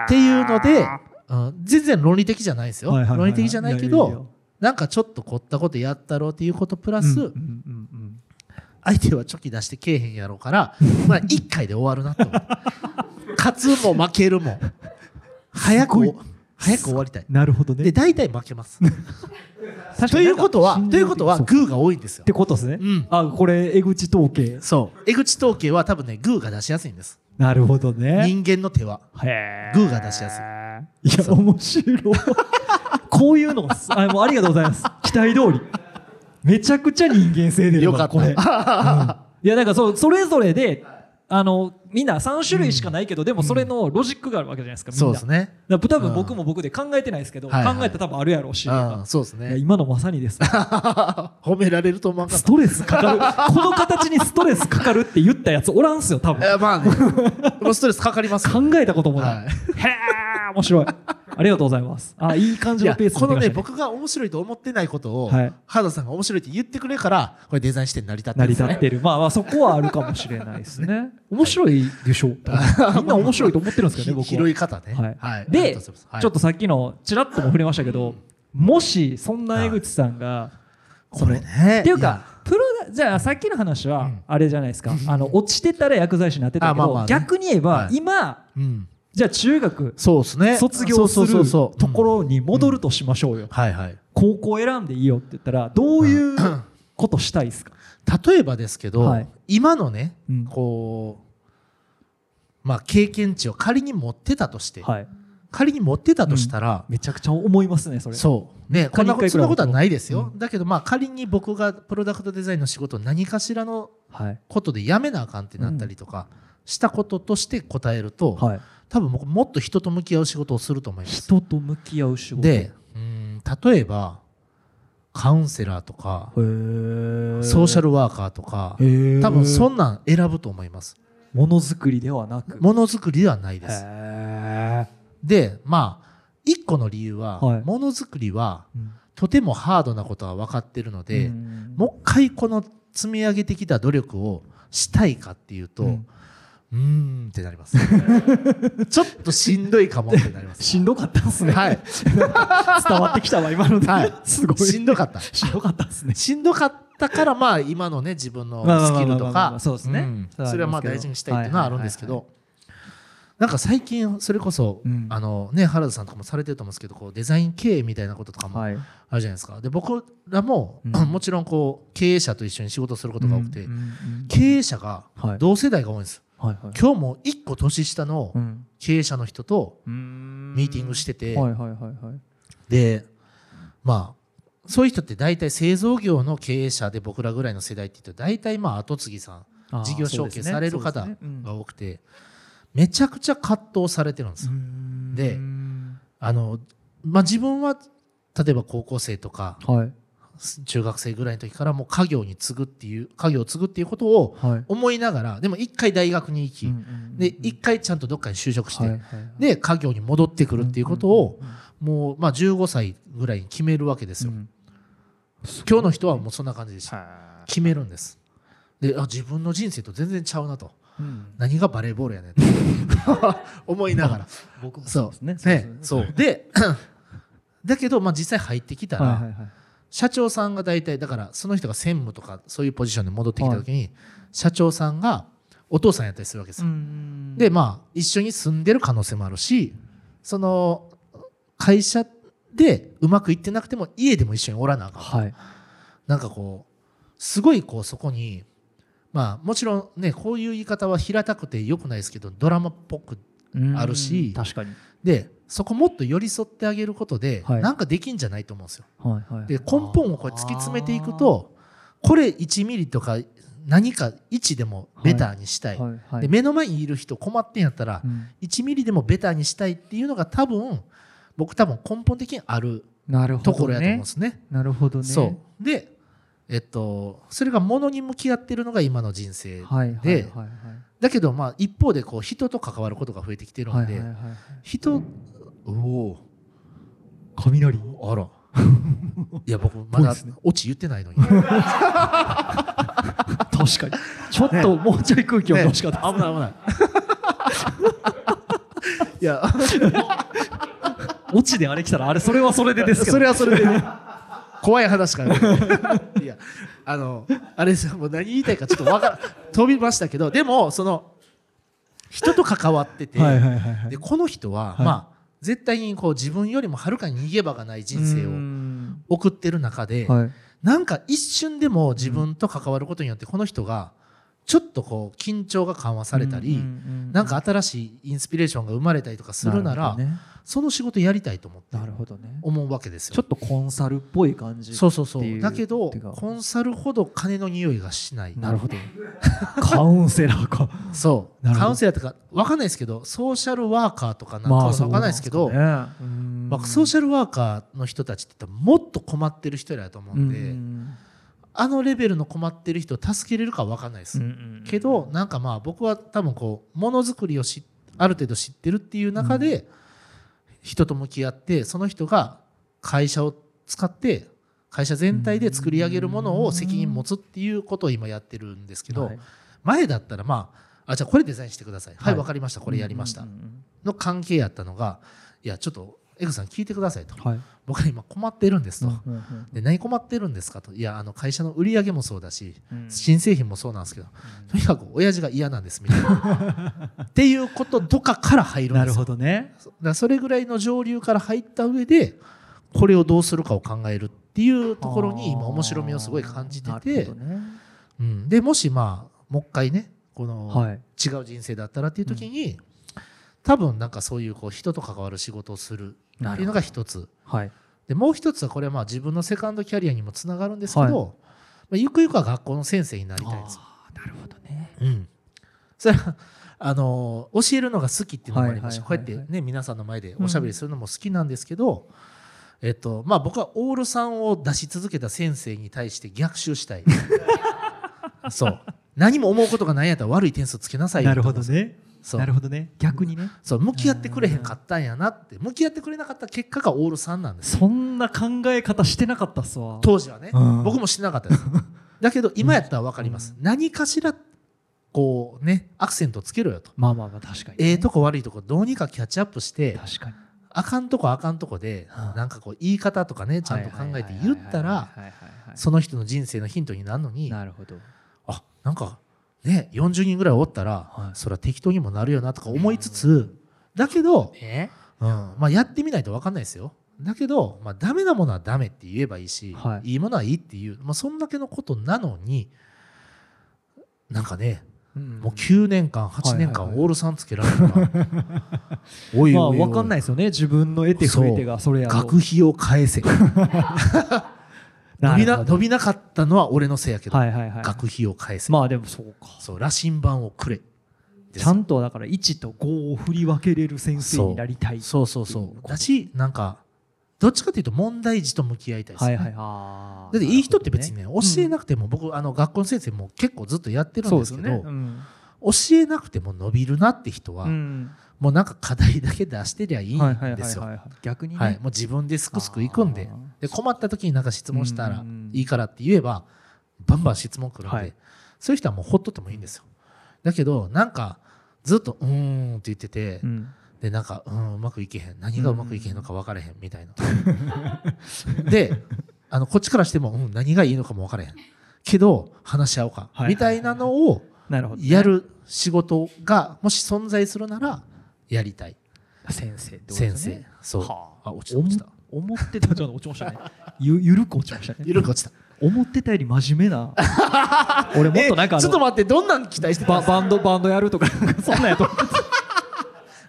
Speaker 2: ていうので、うん、全然論理的じゃないですよ、
Speaker 1: はいはいはいはい。
Speaker 2: 論理的じゃないけ
Speaker 1: いやい
Speaker 2: なんかちょっと凝ったことやったろうっていうことプラス、
Speaker 1: うんうんうんうん
Speaker 2: 相手はチョキ出してけえへんやろうから まあ1回で終わるなと勝つも負けるも。早く早く終わりたい。
Speaker 1: なるほどね。
Speaker 2: で大体負けます。ということはということはグーが多いんですよ。
Speaker 1: ってことですね、
Speaker 2: うん。
Speaker 1: あこれ江口統計。
Speaker 2: そう。江口統計は多分ねグーが出しやすいんです。
Speaker 1: なるほどね。
Speaker 2: 人間の手は。
Speaker 1: へ
Speaker 2: グーが出しやすい。
Speaker 1: いや面白い。こういうのあもうありがとうございます。期待通り。めちゃくちゃ人間性出る
Speaker 2: よかった。
Speaker 1: わこれ、うん。いやなんかそうそれぞれであのみんな3種類しかないけど、でもそれのロジックがあるわけじゃないですかみんな。
Speaker 2: そうですね。
Speaker 1: だから多分
Speaker 2: うん。
Speaker 1: 僕も僕で考えてないですけど、考えて多分あるやろうし、
Speaker 2: うん。そうですね。
Speaker 1: 今のまさにです。
Speaker 2: 褒められると思わんかっ
Speaker 1: ストレスかかる。この形にストレスかかるって言ったやつおらんすよ多分。
Speaker 2: まあね。ストレスかかりますよ。
Speaker 1: 考えたこともない、
Speaker 2: はい。
Speaker 1: へえ面白い。ありがとうございます。あいい感じのペース
Speaker 2: このね
Speaker 1: で
Speaker 2: 僕が面白いと思ってないことを、
Speaker 1: はい。
Speaker 2: 原田さんが面白いって言ってくれるからこれデザインして成り立って
Speaker 1: 成り
Speaker 2: るんですね。
Speaker 1: 立ってる。まあまあそこはあるかもしれないですね。面白いでしょう。みんな面白いと思ってるんですけどね僕は。
Speaker 2: 広い方ね。
Speaker 1: はい。
Speaker 2: はい、
Speaker 1: で
Speaker 2: はい。
Speaker 1: ちょっとさっきのちらっとも触れましたけどもしそんな江口さんがそ
Speaker 2: れね。
Speaker 1: っていうかプロだじゃあさっきの話は
Speaker 2: うん。
Speaker 1: あれじゃないですか、あの落ちてたら薬剤師になってたけど、
Speaker 2: あまあまあね。
Speaker 1: 逆に言えば、
Speaker 2: はい。
Speaker 1: 今
Speaker 2: うん。
Speaker 1: じゃあ中学
Speaker 2: そうですね。
Speaker 1: 卒業する
Speaker 2: そうそうそうそう。
Speaker 1: ところに戻るとしましょうよ、
Speaker 2: はいはい。
Speaker 1: 高校選んでいいよって言ったらどういうことしたいですか、
Speaker 2: 例えばですけど、
Speaker 1: はい。
Speaker 2: 今のね、
Speaker 1: うん。
Speaker 2: こうまあ経験値を仮に持ってたとして、
Speaker 1: はい、
Speaker 2: 仮に持ってたとしたら、
Speaker 1: めちゃくちゃ思いますねそれ。
Speaker 2: そう。ねこんなことそんなことはないですよ、
Speaker 1: う
Speaker 2: だけどまあ仮に僕がプロダクトデザインの仕事を何かしらの
Speaker 1: はい。
Speaker 2: ことで辞めなあかんってなったりとかしたこととして答えると、
Speaker 1: はい。
Speaker 2: 多分僕もっと人と向き合う仕事をすると思います。
Speaker 1: 人と向き合う仕事。
Speaker 2: でうん例えばカウンセラーとかソーシャルワーカーとか多分そんなん選ぶと思います。
Speaker 1: ものづくりではなく。
Speaker 2: ものづくりではないです。
Speaker 1: へ
Speaker 2: でまあ一個の理由は、
Speaker 1: はい。
Speaker 2: ものづくりは
Speaker 1: ーうん。
Speaker 2: とてもハードなことは分かってるので、
Speaker 1: うん。
Speaker 2: もう一回この積み上げてきた努力をしたいかっていうと、
Speaker 1: う
Speaker 2: うんーんってなります。ちょっとしんどいかもってなります。
Speaker 1: しんどかったですね、
Speaker 2: はい。
Speaker 1: 伝わってきたわ今ので、
Speaker 2: はい。
Speaker 1: すごい。
Speaker 2: しんどかった。
Speaker 1: しんどかったですね。
Speaker 2: しんどかったからまあ今のね自分のスキルとか
Speaker 1: あそうですね。
Speaker 2: ん。
Speaker 1: それはま
Speaker 2: あ大事にしたいっていうのはあるんですけど。なんか最近それこそ、
Speaker 1: うん。
Speaker 2: あのね原田さんとかもされてると思うんですけどこうデザイン経営みたいなこととかもあ
Speaker 1: はい。
Speaker 2: るじゃないですか。で僕らも、
Speaker 1: うん。
Speaker 2: もちろんこう経営者と一緒に仕事することが多くて、経営者が
Speaker 1: はい。
Speaker 2: 同世代が多いんです。今日も1個年下の
Speaker 1: うん。
Speaker 2: 経営者の人と
Speaker 1: ミ
Speaker 2: ミーティングしてて、でまあそういう人って大体製造業の経営者で僕らぐらいの世代って言うと大体まあ後継ぎさん事業承継される方が多くてめちゃくちゃ葛藤されてるんですよ。
Speaker 1: うん。
Speaker 2: で
Speaker 1: うん
Speaker 2: あのまあ、自分は例えば高校生とか
Speaker 1: はい。
Speaker 2: 中学生ぐらいの時からもう家業に継ぐっていう家業を継ぐっていうことを
Speaker 1: はい。
Speaker 2: 思いながらでも一回大学に行き、
Speaker 1: うんうんうん
Speaker 2: で一回ちゃんとどっかに就職して、
Speaker 1: はいはいはい。
Speaker 2: で家業に戻ってくるっていうことを
Speaker 1: うんうんうん
Speaker 2: もうまあ15歳ぐらいに決めるわけですよ。
Speaker 1: うん
Speaker 2: 今日の人はもうそんな感じでし決めるんです。であ自分の人生と全然ちゃうなと。
Speaker 1: いうん。
Speaker 2: 何がバレーボールやねんと 思いながら。
Speaker 1: 僕も
Speaker 2: そ
Speaker 1: そう。うですね。
Speaker 2: ね。そう。で だけど、まあ、実際入ってきたら、
Speaker 1: はいはいはい。
Speaker 2: 社長さんが大体だからその人が専務とかそういうポジションで戻ってきた時に、社長さんがお父さんやったりするわけですよ。
Speaker 1: うん。
Speaker 2: でまあ一緒に住んでる可能性もあるしその会社でうまくいってなくても家でも一緒におらなあかん
Speaker 1: はい。
Speaker 2: なんかこうすごいこうそこにまあもちろんねこういう言い方は平たくてよくないですけどドラマっぽくあるし
Speaker 1: うん確かに。
Speaker 2: でそこもっと寄り添ってあげることで、
Speaker 1: はい。
Speaker 2: なんかできんじゃないと思うんですよ。
Speaker 1: はいはい。
Speaker 2: で根本をこれ突き詰めていくとこれ1ミリとか何か1でもベターにしたい、
Speaker 1: はいはい
Speaker 2: で目の前にいる人困ってんやったら
Speaker 1: うん。
Speaker 2: 1ミリでもベターにしたいっていうのが多分僕多分根本的にある
Speaker 1: なるほど
Speaker 2: ところやと思うん
Speaker 1: ね
Speaker 2: ですね。
Speaker 1: なるほどね。
Speaker 2: そう。でえっとそれが物に向き合ってるのが今の人生、
Speaker 1: はいはい
Speaker 2: で
Speaker 1: はいはい。
Speaker 2: だけどまあ一方でこう人と関わることが増えてきてるんで、
Speaker 1: はいはいはいはい。
Speaker 2: 人おお。
Speaker 1: 雷。
Speaker 2: あら。いや僕まだオチ言ってないのに。
Speaker 1: 確かに。ちょっともうちょい空気を欲しかった
Speaker 2: 危ない危ない。いや
Speaker 1: オチであれ来たらあれそれはそれでですけど。
Speaker 2: それはそれでね。怖い話からねいやあのあれですよ。もう何言いたいかちょっとわから飛びましたけどでもその人と関わってて、
Speaker 1: はいはいはいはい。
Speaker 2: でこの人は、
Speaker 1: はい。
Speaker 2: まあ絶対にこう自分よりもはるかに逃げ場がない人生
Speaker 1: う
Speaker 2: を
Speaker 1: ん。
Speaker 2: 送ってる中で、
Speaker 1: はい。
Speaker 2: なんか一瞬でも自分と関わることによってこの人がちょっとこう緊張が緩和されたり、
Speaker 1: うんうんうん
Speaker 2: なんか新しいインスピレーションが生まれたりとかするならその仕事やりたいと思って
Speaker 1: なるほどね。
Speaker 2: 思うわけですよ。
Speaker 1: ちょっとコンサルっぽい感じ
Speaker 2: そう。そうそ
Speaker 1: う
Speaker 2: う。だけどコンサルほど金の匂いがしない。
Speaker 1: なるほど。カウンセラーか。
Speaker 2: そう。カウンセラーとか分かんないですけどソーシャルワーカーとかなんかは分かんないですけど、
Speaker 1: そうなんですかね。うん
Speaker 2: まあ、ソーシャルワーカーの人たちって言ったらもっと困ってる人らやと思うんで、
Speaker 1: うん
Speaker 2: あのレベルの困ってる人を助けれるか分かんないです、けどなんかまあ僕は多分こうものづくりをしある程度知ってるっていう中で人と向き合ってその人が会社を使って会社全体で作り上げるものを責任持つっていうことを今やってるんですけど、
Speaker 1: はい。
Speaker 2: 前だったらまああじゃあこれデザインしてください。はい、
Speaker 1: はい。
Speaker 2: 分かりました。これやりました。の関係やったのがいやちょっとエグさん聞いてくださいと。
Speaker 1: うんはい。
Speaker 2: 僕は今困ってるんですと、
Speaker 1: うんうんうん。
Speaker 2: で何困ってるんですかと。いやあの会社の売り上げもそうだし
Speaker 1: うん。
Speaker 2: 新製品もそうなんですけどとにかく親父が嫌なんですみたいな。っていうこととかから入るん
Speaker 1: なる
Speaker 2: ですよ。
Speaker 1: ほどね。
Speaker 2: だそれぐらいの上流から入った上でこれをどうするかを考えるっていうところに今面白みをすごい感じて
Speaker 1: な
Speaker 2: て
Speaker 1: ね。
Speaker 2: うん、でもしまあもう一回ねこの
Speaker 1: はい。
Speaker 2: 違う人生だったらっていう時に、多分なんかそういうこう人と関わる仕事をするっていうのが一つ。
Speaker 1: はい。
Speaker 2: でもう一つはこれはまあ自分のセカンドキャリアにもつながるんですけど、まあ、ゆくゆくは学校の先生になりたいです。
Speaker 1: なるほどね。
Speaker 2: うん、それはあの教えるのが好きっていうのもありました、
Speaker 1: はいはいはいはい。
Speaker 2: こうやってね皆さんの前でおしゃべりするのも好きなんですけど、えっとまあ僕はオール3を出し続けた先生に対して逆襲したい。そう。何も思うことがないんやったら悪い点数つけなさいよ。
Speaker 1: なるほどねなるほどね。逆にね。
Speaker 2: そう向き合ってくれへんかったんやなって。向き合ってくれなかった結果がオール3なんです
Speaker 1: そんな考え方してなかったっすわ。
Speaker 2: 当時はね。
Speaker 1: うん。
Speaker 2: 僕もしてなかったです。だけど今やったら分かります、何かしらこうねアクセントつけろよと。
Speaker 1: まあまあまあ確かに
Speaker 2: ええとこ悪いとこどうにかキャッチアップして
Speaker 1: 確かに。
Speaker 2: あかんとこあかんとこで
Speaker 1: はあ
Speaker 2: なんかこう言い方とかねちゃんと考えて言ったらその人の人生のヒントになるのに
Speaker 1: なるほど。
Speaker 2: あなんかね40人ぐらいおったら
Speaker 1: はい。
Speaker 2: それは適当にもなるよなとか思いつつだけど
Speaker 1: え
Speaker 2: うん。まあやってみないと分かんないですよ。だけどまあダメなものはダメって言えばいいし
Speaker 1: はい。
Speaker 2: いいものはいいっていうまあそんだけのことなのになんかねもう9年間8年間オール3つけられるから おい
Speaker 1: まあ分かんないですよね。自分の得て増えてがそれやろ
Speaker 2: 学費を返せ 伸びな伸びなかったのは俺のせいやけど、
Speaker 1: はいはいはい
Speaker 2: 学費を返せ、
Speaker 1: まあでもそうか。
Speaker 2: そう羅針盤をくれ。
Speaker 1: ちゃんとだから1と5を振り分けれる先生になりたい
Speaker 2: そうそうそ
Speaker 1: う。
Speaker 2: だしなんかどっちかというと問題児と向き合いたいですね、
Speaker 1: はいはい
Speaker 2: だっていい人って別にね
Speaker 1: なるほど
Speaker 2: 教えなくても、僕あの学校の先生も結構ずっとやってるんでけど、
Speaker 1: ですすよね。うん。
Speaker 2: 教えなくても伸びるなって人は、
Speaker 1: うん
Speaker 2: もうなんか課題だけ出してりゃいいんですよ。
Speaker 1: 逆にね。
Speaker 2: はい、もう自分ですくすくいくんで。
Speaker 1: あ
Speaker 2: で困った時になんか質問したら
Speaker 1: うん
Speaker 2: いいからって言えばバンバン質問来るんで、
Speaker 1: はい。
Speaker 2: そういう人はもうほっとってもいいんですよ。だけどなんかずっと「うーん」って言ってて、
Speaker 1: うん。
Speaker 2: でなんか、うん、うまくいけへん。何がうまくいけへんのか分からへんみたいな。であのこっちからしても、うん、何がいいのかも分からへん。けど話し合おうか、
Speaker 1: はい
Speaker 2: みたいなのをやる仕事がもし存在するならやりたい。
Speaker 1: 先生ってことです
Speaker 2: 先
Speaker 1: ね
Speaker 2: 生。そう。
Speaker 1: は
Speaker 2: あ。落ちた。落ちた
Speaker 1: 思ってた。ちょっと落ちましたね。ゆゆるく落ちましたね。
Speaker 2: ゆるく落ちた。
Speaker 1: 思ってたより真面目な。俺もっとなんか
Speaker 2: ちょっと待ってどんなん期待してた？
Speaker 1: ババンドバンドやるとか そんなんやと思って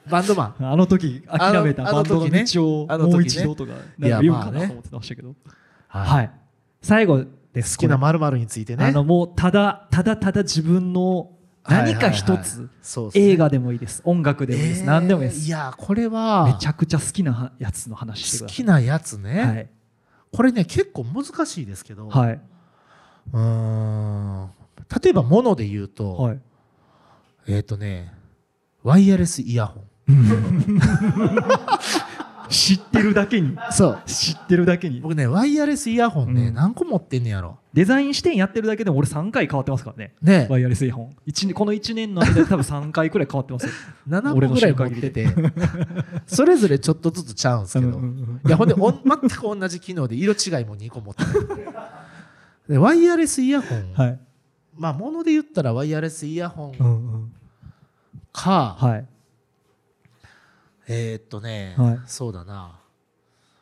Speaker 2: バンドマン。
Speaker 1: あの時諦めたバンドの道をもう一度とかなんか言うかなと思ってましたけど。
Speaker 2: は
Speaker 1: はい。最後です
Speaker 2: 好きな
Speaker 1: こ
Speaker 2: まるについて
Speaker 1: れあ
Speaker 2: ね
Speaker 1: のもうただただただ自分の何か一つ映画でもいいです。音楽でもいいです。
Speaker 2: えー
Speaker 1: 何でもいいです。
Speaker 2: いやこれは。
Speaker 1: めちゃくちゃ好きなやつの話してください。
Speaker 2: 好きなやつね、
Speaker 1: はい。
Speaker 2: これね結構難しいですけど、
Speaker 1: はい。う
Speaker 2: ーん。例えばもので言うと、
Speaker 1: はい。
Speaker 2: えっ、とねワイヤレスイヤホン
Speaker 1: 知ってるだけに。
Speaker 2: そう。
Speaker 1: 知ってるだけに。
Speaker 2: 僕ねワイヤレスイヤホンね、
Speaker 1: うん。
Speaker 2: 何個持ってんねやろ。
Speaker 1: デザイン視点やってるだけでも俺3回変わってますからね。
Speaker 2: ね。
Speaker 1: ワイヤレスイヤホン一年この1年の間で多分 3回くらい変わってますよ。
Speaker 2: 7
Speaker 1: 俺の
Speaker 2: 個ぐらい持っててそれぞれちょっとずつちゃうんですけど、
Speaker 1: うんうんうん。
Speaker 2: いやほんでおん 全く同じ機能で色違いも2個持ってるでワイヤレスイヤホン、
Speaker 1: はい。
Speaker 2: まあもので言ったらワイヤレスイヤホン
Speaker 1: うんうん。
Speaker 2: か、
Speaker 1: はい
Speaker 2: えーっとね、
Speaker 1: はい。
Speaker 2: そうだな。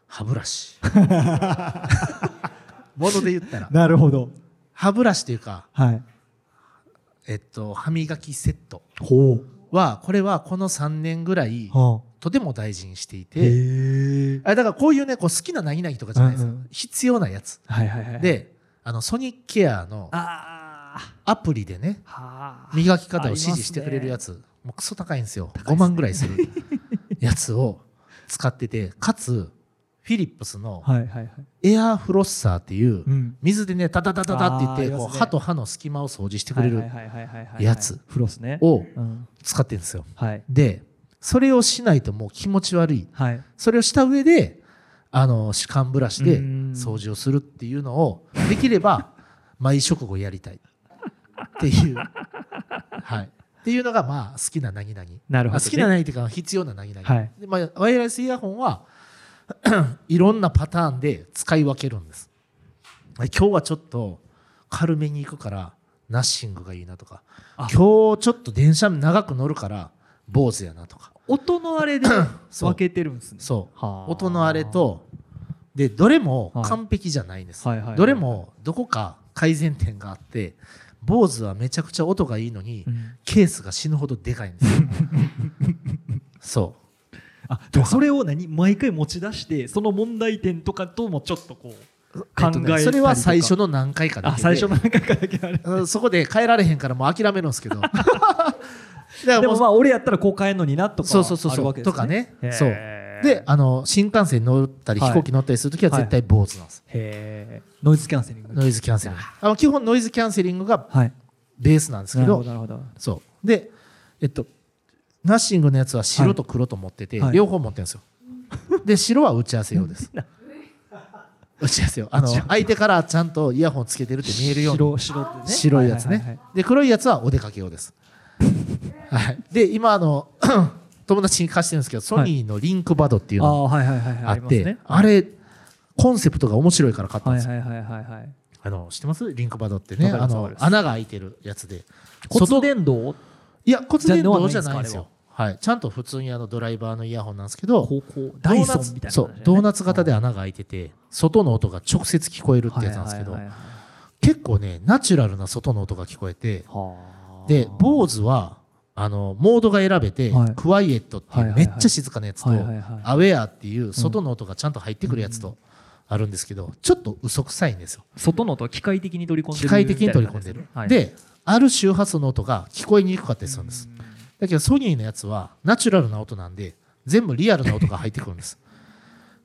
Speaker 2: 歯ブラシ。もので言ったら。
Speaker 1: なるほど。
Speaker 2: 歯ブラシというか、
Speaker 1: はい。
Speaker 2: えっと、歯磨きセットはこれはこの3年ぐらい
Speaker 1: は
Speaker 2: とても大事にしてい
Speaker 1: あ、
Speaker 2: てあれだからこういうねこう好きな何々とかじゃないです、
Speaker 1: うんうん。
Speaker 2: 必要なやつ。
Speaker 1: はいはいはい
Speaker 2: であのソニックケアの
Speaker 1: あ
Speaker 2: アプリでね磨き方を指示してくれるやつ、もうクソ高いんですよ。5万ぐらいするやつを使っててかつフィリップスのエアーフロッサーっていう
Speaker 1: うん。
Speaker 2: 水でねタタタタタって言ってこう歯と歯の隙間を掃除してくれるやつ
Speaker 1: フロスね。
Speaker 2: を
Speaker 1: うん。
Speaker 2: 使ってるんですよ。
Speaker 1: はい。
Speaker 2: でそれをしないともう気持ち悪い。
Speaker 1: はい。
Speaker 2: それをした上であの歯間ブラシで
Speaker 1: うん。
Speaker 2: 掃除をするっていうのをできれば 毎食後やりたい。っていう。はいっていうのがまあ好きな何々。
Speaker 1: なるほどね。
Speaker 2: あ好きな何々っていうか必要な何々、
Speaker 1: はい。
Speaker 2: でまあ、ワイヤレスイヤホンは いろんなパターンで使い分けるんです。今日はちょっと軽めに行くからナッシングがいいなとか。
Speaker 1: あ。
Speaker 2: 今日ちょっと電車長く乗るから坊主やなとか。
Speaker 1: 音のあれで 分けてるんですね。
Speaker 2: そう。
Speaker 1: はあ。
Speaker 2: 音のあれとでどれも
Speaker 1: はい。
Speaker 2: 完璧じゃないんです、どれもどこか改善点があって坊主はめちゃくちゃ音がいいのに、
Speaker 1: うん。
Speaker 2: ケースが死ぬほどでかいんですよ。そう。
Speaker 1: あでもそれを何？毎回持ち出してその問題点とかともちょっとこう考えたりとか、
Speaker 2: えっとねそれは最初の何回かだけで。
Speaker 1: あ最初の中からだけあれ。
Speaker 2: う んそこで変えられへんからもう諦めるんですけど。
Speaker 1: で
Speaker 2: も
Speaker 1: まあ俺やったらこう変えんのになとか
Speaker 2: そうそうそうそう。
Speaker 1: ね
Speaker 2: とかね。そう。であの新幹線乗ったり
Speaker 1: はい。
Speaker 2: 飛行機乗ったりするときは絶対坊主なんです、
Speaker 1: へえノイズキャンセリング。
Speaker 2: ノイズキャンセリング。あの基本ノイズキャンセリングが
Speaker 1: はい。
Speaker 2: ベースなんですけ
Speaker 1: なる
Speaker 2: ど
Speaker 1: ほどなるほど。
Speaker 2: そう。でえっとナッシングのやつは白と黒と持ってて、
Speaker 1: はい。
Speaker 2: 両方持ってるんですよ。で白は打ち合わせ用です。打ち合わせ用。あの相手からちゃんとイヤホンつけてるって見えるように。
Speaker 1: 白白ってね。
Speaker 2: 白いやつね、
Speaker 1: はははは
Speaker 2: で黒いやつはお出かけ用です、はい、で今あの 友達に貸してるんですけどソニーのリンクバドっていう
Speaker 1: あ
Speaker 2: の
Speaker 1: あはいはいはいはい。
Speaker 2: あって、
Speaker 1: ね。
Speaker 2: あれコンセプトが面白いから買ったんですよ、
Speaker 1: はいはいはいはいはい。
Speaker 2: あの知ってます？リンクバドってね。あの穴が開いてるやつで。
Speaker 1: 骨伝導
Speaker 2: いや骨伝導じゃ
Speaker 1: じゃないんです
Speaker 2: よは。い、ちゃんと普通にあのドライバーのイヤホンなんですけど
Speaker 1: ダイソンみたいなね。
Speaker 2: そうドーナツ型で穴が開いてて外の音が直接聞こえるってやつなんですけど、結構ねナチュラルな外の音が聞こえて
Speaker 1: はあ。
Speaker 2: で、坊主は、あの、モードが選べて、
Speaker 1: はい。
Speaker 2: クワイエットっていうめっちゃ静かなやつと、アウェアっていう外の音がちゃんと入ってくるやつとあるんですけど、ちょっと嘘くさいんですよ。
Speaker 1: 外の音は機械的に取り込んでる
Speaker 2: 機械的に取り込んでる。
Speaker 1: はい、
Speaker 2: で、ある周波数の音が聞こえにくかったりするんです。だけどソニーのやつはナチュラルな音なんで、全部リアルな音が入ってくるんです。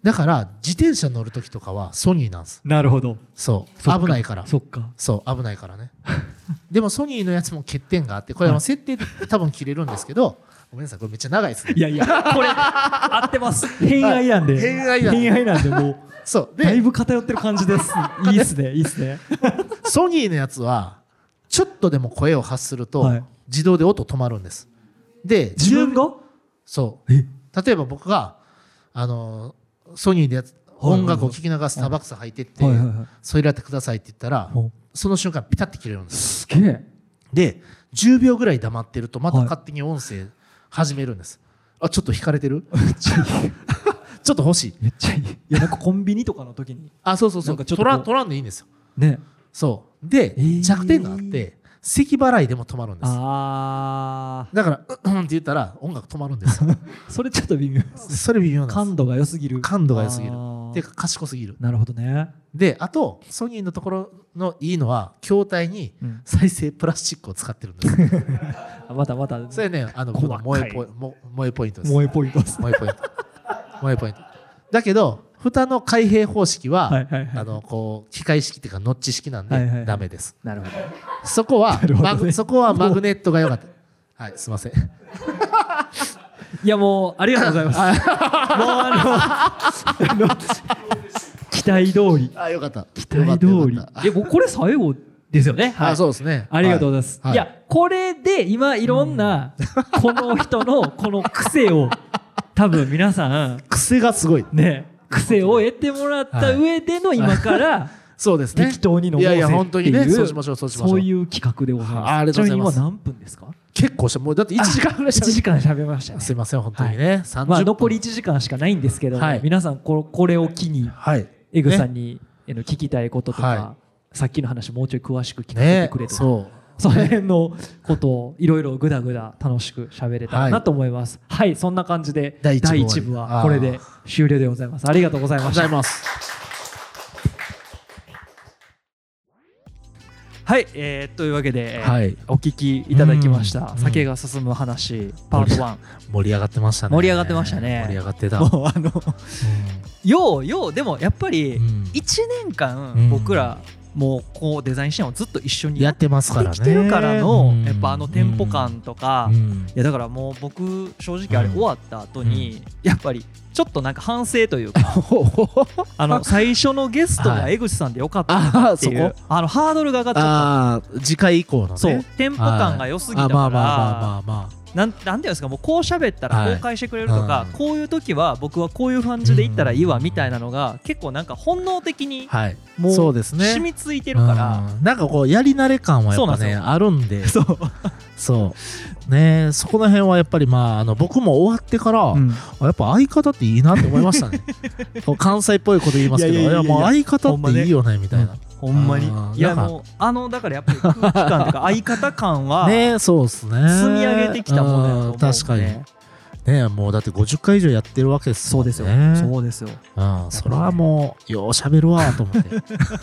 Speaker 2: だから、自転車乗るときとかはソニーなんです。
Speaker 1: なるほど
Speaker 2: そう。危ないから。
Speaker 1: そっか
Speaker 2: そう、危ないからね。でもソニーのやつも欠点があって、これは設定で多分切れるんですけど、ごめんなさい、これめっちゃ長いですね。
Speaker 1: い。やいやこれ合ってます。偏愛なんで。
Speaker 2: 偏愛なんで。
Speaker 1: 偏愛なんでもう
Speaker 2: そう。
Speaker 1: だい
Speaker 2: で、
Speaker 1: ぶ偏ってる感じです。いいっすねいいっすね。
Speaker 2: ソニーのやつは、ちょっとでも声を発すると
Speaker 1: はい、
Speaker 2: 自動で音止まるんです。で、
Speaker 1: 自分が？
Speaker 2: そう。
Speaker 1: え？
Speaker 2: 例えば僕が、あの、ソニーでやつ
Speaker 1: はいはい
Speaker 2: 音楽を聴きながらスターバックス入ってって
Speaker 1: はいはいはい、
Speaker 2: それやってくださいって言ったら、
Speaker 1: お
Speaker 2: その瞬間ピタッて切れるんです。
Speaker 1: すげえ。
Speaker 2: で、10秒ぐらい黙ってると、また
Speaker 1: はい
Speaker 2: 勝手に音声始めるんです。あ、ちょっと引かれてる？ちょっと欲しい。
Speaker 1: めっちゃいいいやなんかコンビニとかの時に
Speaker 2: あ、そうそうそう。取らんでいいんですよ。
Speaker 1: ね
Speaker 2: そう。で、
Speaker 1: えー
Speaker 2: 弱点があって、咳払いでも止まるんです。
Speaker 1: あ
Speaker 2: だから、うんうんって言ったら音楽止まるんです
Speaker 1: それちょっと微妙です
Speaker 2: それ微妙。
Speaker 1: 感度が良すぎる
Speaker 2: 感度が良すぎる
Speaker 1: あー
Speaker 2: で、賢すぎる。
Speaker 1: なるほどね
Speaker 2: で、あと、ソニーのところのいいのは、筐体に
Speaker 1: うん
Speaker 2: 再生プラスチックを使ってるんです。
Speaker 1: あまたまた
Speaker 2: それね、あの、萌えポイントです。
Speaker 1: 萌えポイントです
Speaker 2: 萌えポイント。萌えポイント。だけど、蓋の開閉方式は、
Speaker 1: はいはいはい。
Speaker 2: あの、こう、機械式っていうか、ノッチ式なんで、
Speaker 1: はいはい
Speaker 2: です。
Speaker 1: なるほど。
Speaker 2: そこは、
Speaker 1: ね。
Speaker 2: マグそこはマグネットが良かった。はい、すいません。
Speaker 1: いやもうありがとうございます。もうあの 期待通り。
Speaker 2: あ、よかった。
Speaker 1: 期待通り。
Speaker 2: よかった
Speaker 1: いやもうこれ最後ですよね。
Speaker 2: あ、そうですね。
Speaker 1: ありがとうございます。、
Speaker 2: はい。
Speaker 1: や、これで今いろんな、この人のこの癖を、多分皆さん、
Speaker 2: 癖がすごい。
Speaker 1: ね、癖を得てもらった上での今から、
Speaker 2: そうですね。
Speaker 1: 適当に飲もうぜ
Speaker 2: いやいや、本当にね、そうしましょう、そうしましょ。
Speaker 1: そうういう企画でございます。
Speaker 2: あありがとうございます
Speaker 1: 今何分ですか？
Speaker 2: 結構した、もうだって1時間ぐらい
Speaker 1: 1時間喋りましたね。
Speaker 2: すいません、本当にね。30分
Speaker 1: まあ残り1時間しかないんですけど、
Speaker 2: はい
Speaker 1: 皆さんここれを機に、
Speaker 2: はい。
Speaker 1: エグさ
Speaker 2: ね
Speaker 1: んに、えの聞きたいこととか、
Speaker 2: は
Speaker 1: さっきの話もうちょい詳しく聞かせて
Speaker 2: ね
Speaker 1: くれとか、
Speaker 2: そう。
Speaker 1: その辺のことをいろいろぐだぐだ楽しく喋れたらなと思います。はい、そんな感じで
Speaker 2: 第
Speaker 1: 第
Speaker 2: 一部
Speaker 1: 1部はこれで終了でございます。ありがとうございました。はい、えーというわけで、
Speaker 2: はい
Speaker 1: お聞きいただきました
Speaker 2: うん
Speaker 1: 酒が進む話パート1。
Speaker 2: 盛り上がってましたね。
Speaker 1: 盛り上がってましたね
Speaker 2: 盛り上がってた。
Speaker 1: もうあのようようでもやっぱり
Speaker 2: うん
Speaker 1: 1年間
Speaker 2: うん
Speaker 1: 僕らもうこうデザイン支援をずっと一緒に
Speaker 2: やってますからね。
Speaker 1: きてるからの
Speaker 2: うん。
Speaker 1: やっぱあのテンポ感とか、
Speaker 2: うん。
Speaker 1: いやだからもう僕正直あれ
Speaker 2: うん。
Speaker 1: 終わった後に、やっぱりちょっとなんか反省というか あの最初のゲストが江口さんでよかったなっていう、
Speaker 2: あ
Speaker 1: のハードルが上がっちゃっ
Speaker 2: ああ、次回以降のね。
Speaker 1: たそうテンポ感が良すぎた
Speaker 2: あ
Speaker 1: から
Speaker 2: まあまあまあまあま
Speaker 1: なんなんていうんですかもうこう喋ったら
Speaker 2: はい。
Speaker 1: こう返してくれるとか、
Speaker 2: うん。
Speaker 1: こういう時は僕はこういう感じで言ったらいいわみたいなのが結構なんか本能的に
Speaker 2: あ。はい。
Speaker 1: もう
Speaker 2: そうですね。
Speaker 1: 染みついてるから、
Speaker 2: うん。なんかこうやり慣れ感はやっぱねあるんで。
Speaker 1: そう、
Speaker 2: そう。ねそこの辺はやっぱりまああの僕も終わってから、
Speaker 1: うん。
Speaker 2: あやっぱ相方っていいなって思いましたね。関西っぽいこと言いますけど
Speaker 1: いやいやいや。いや
Speaker 2: もう相方っていいよねみたいな、
Speaker 1: ほんまに？いやもうあのだからやっぱり空気感とか 相方感は
Speaker 2: ねそうっすね。
Speaker 1: 積み上げてきたものやと思うんで。
Speaker 2: うん確かに。ねもうだって50回以上やってるわけです
Speaker 1: そうですよ、
Speaker 2: ね
Speaker 1: そうですよ。
Speaker 2: うん、それはもうようしゃべるわと思って。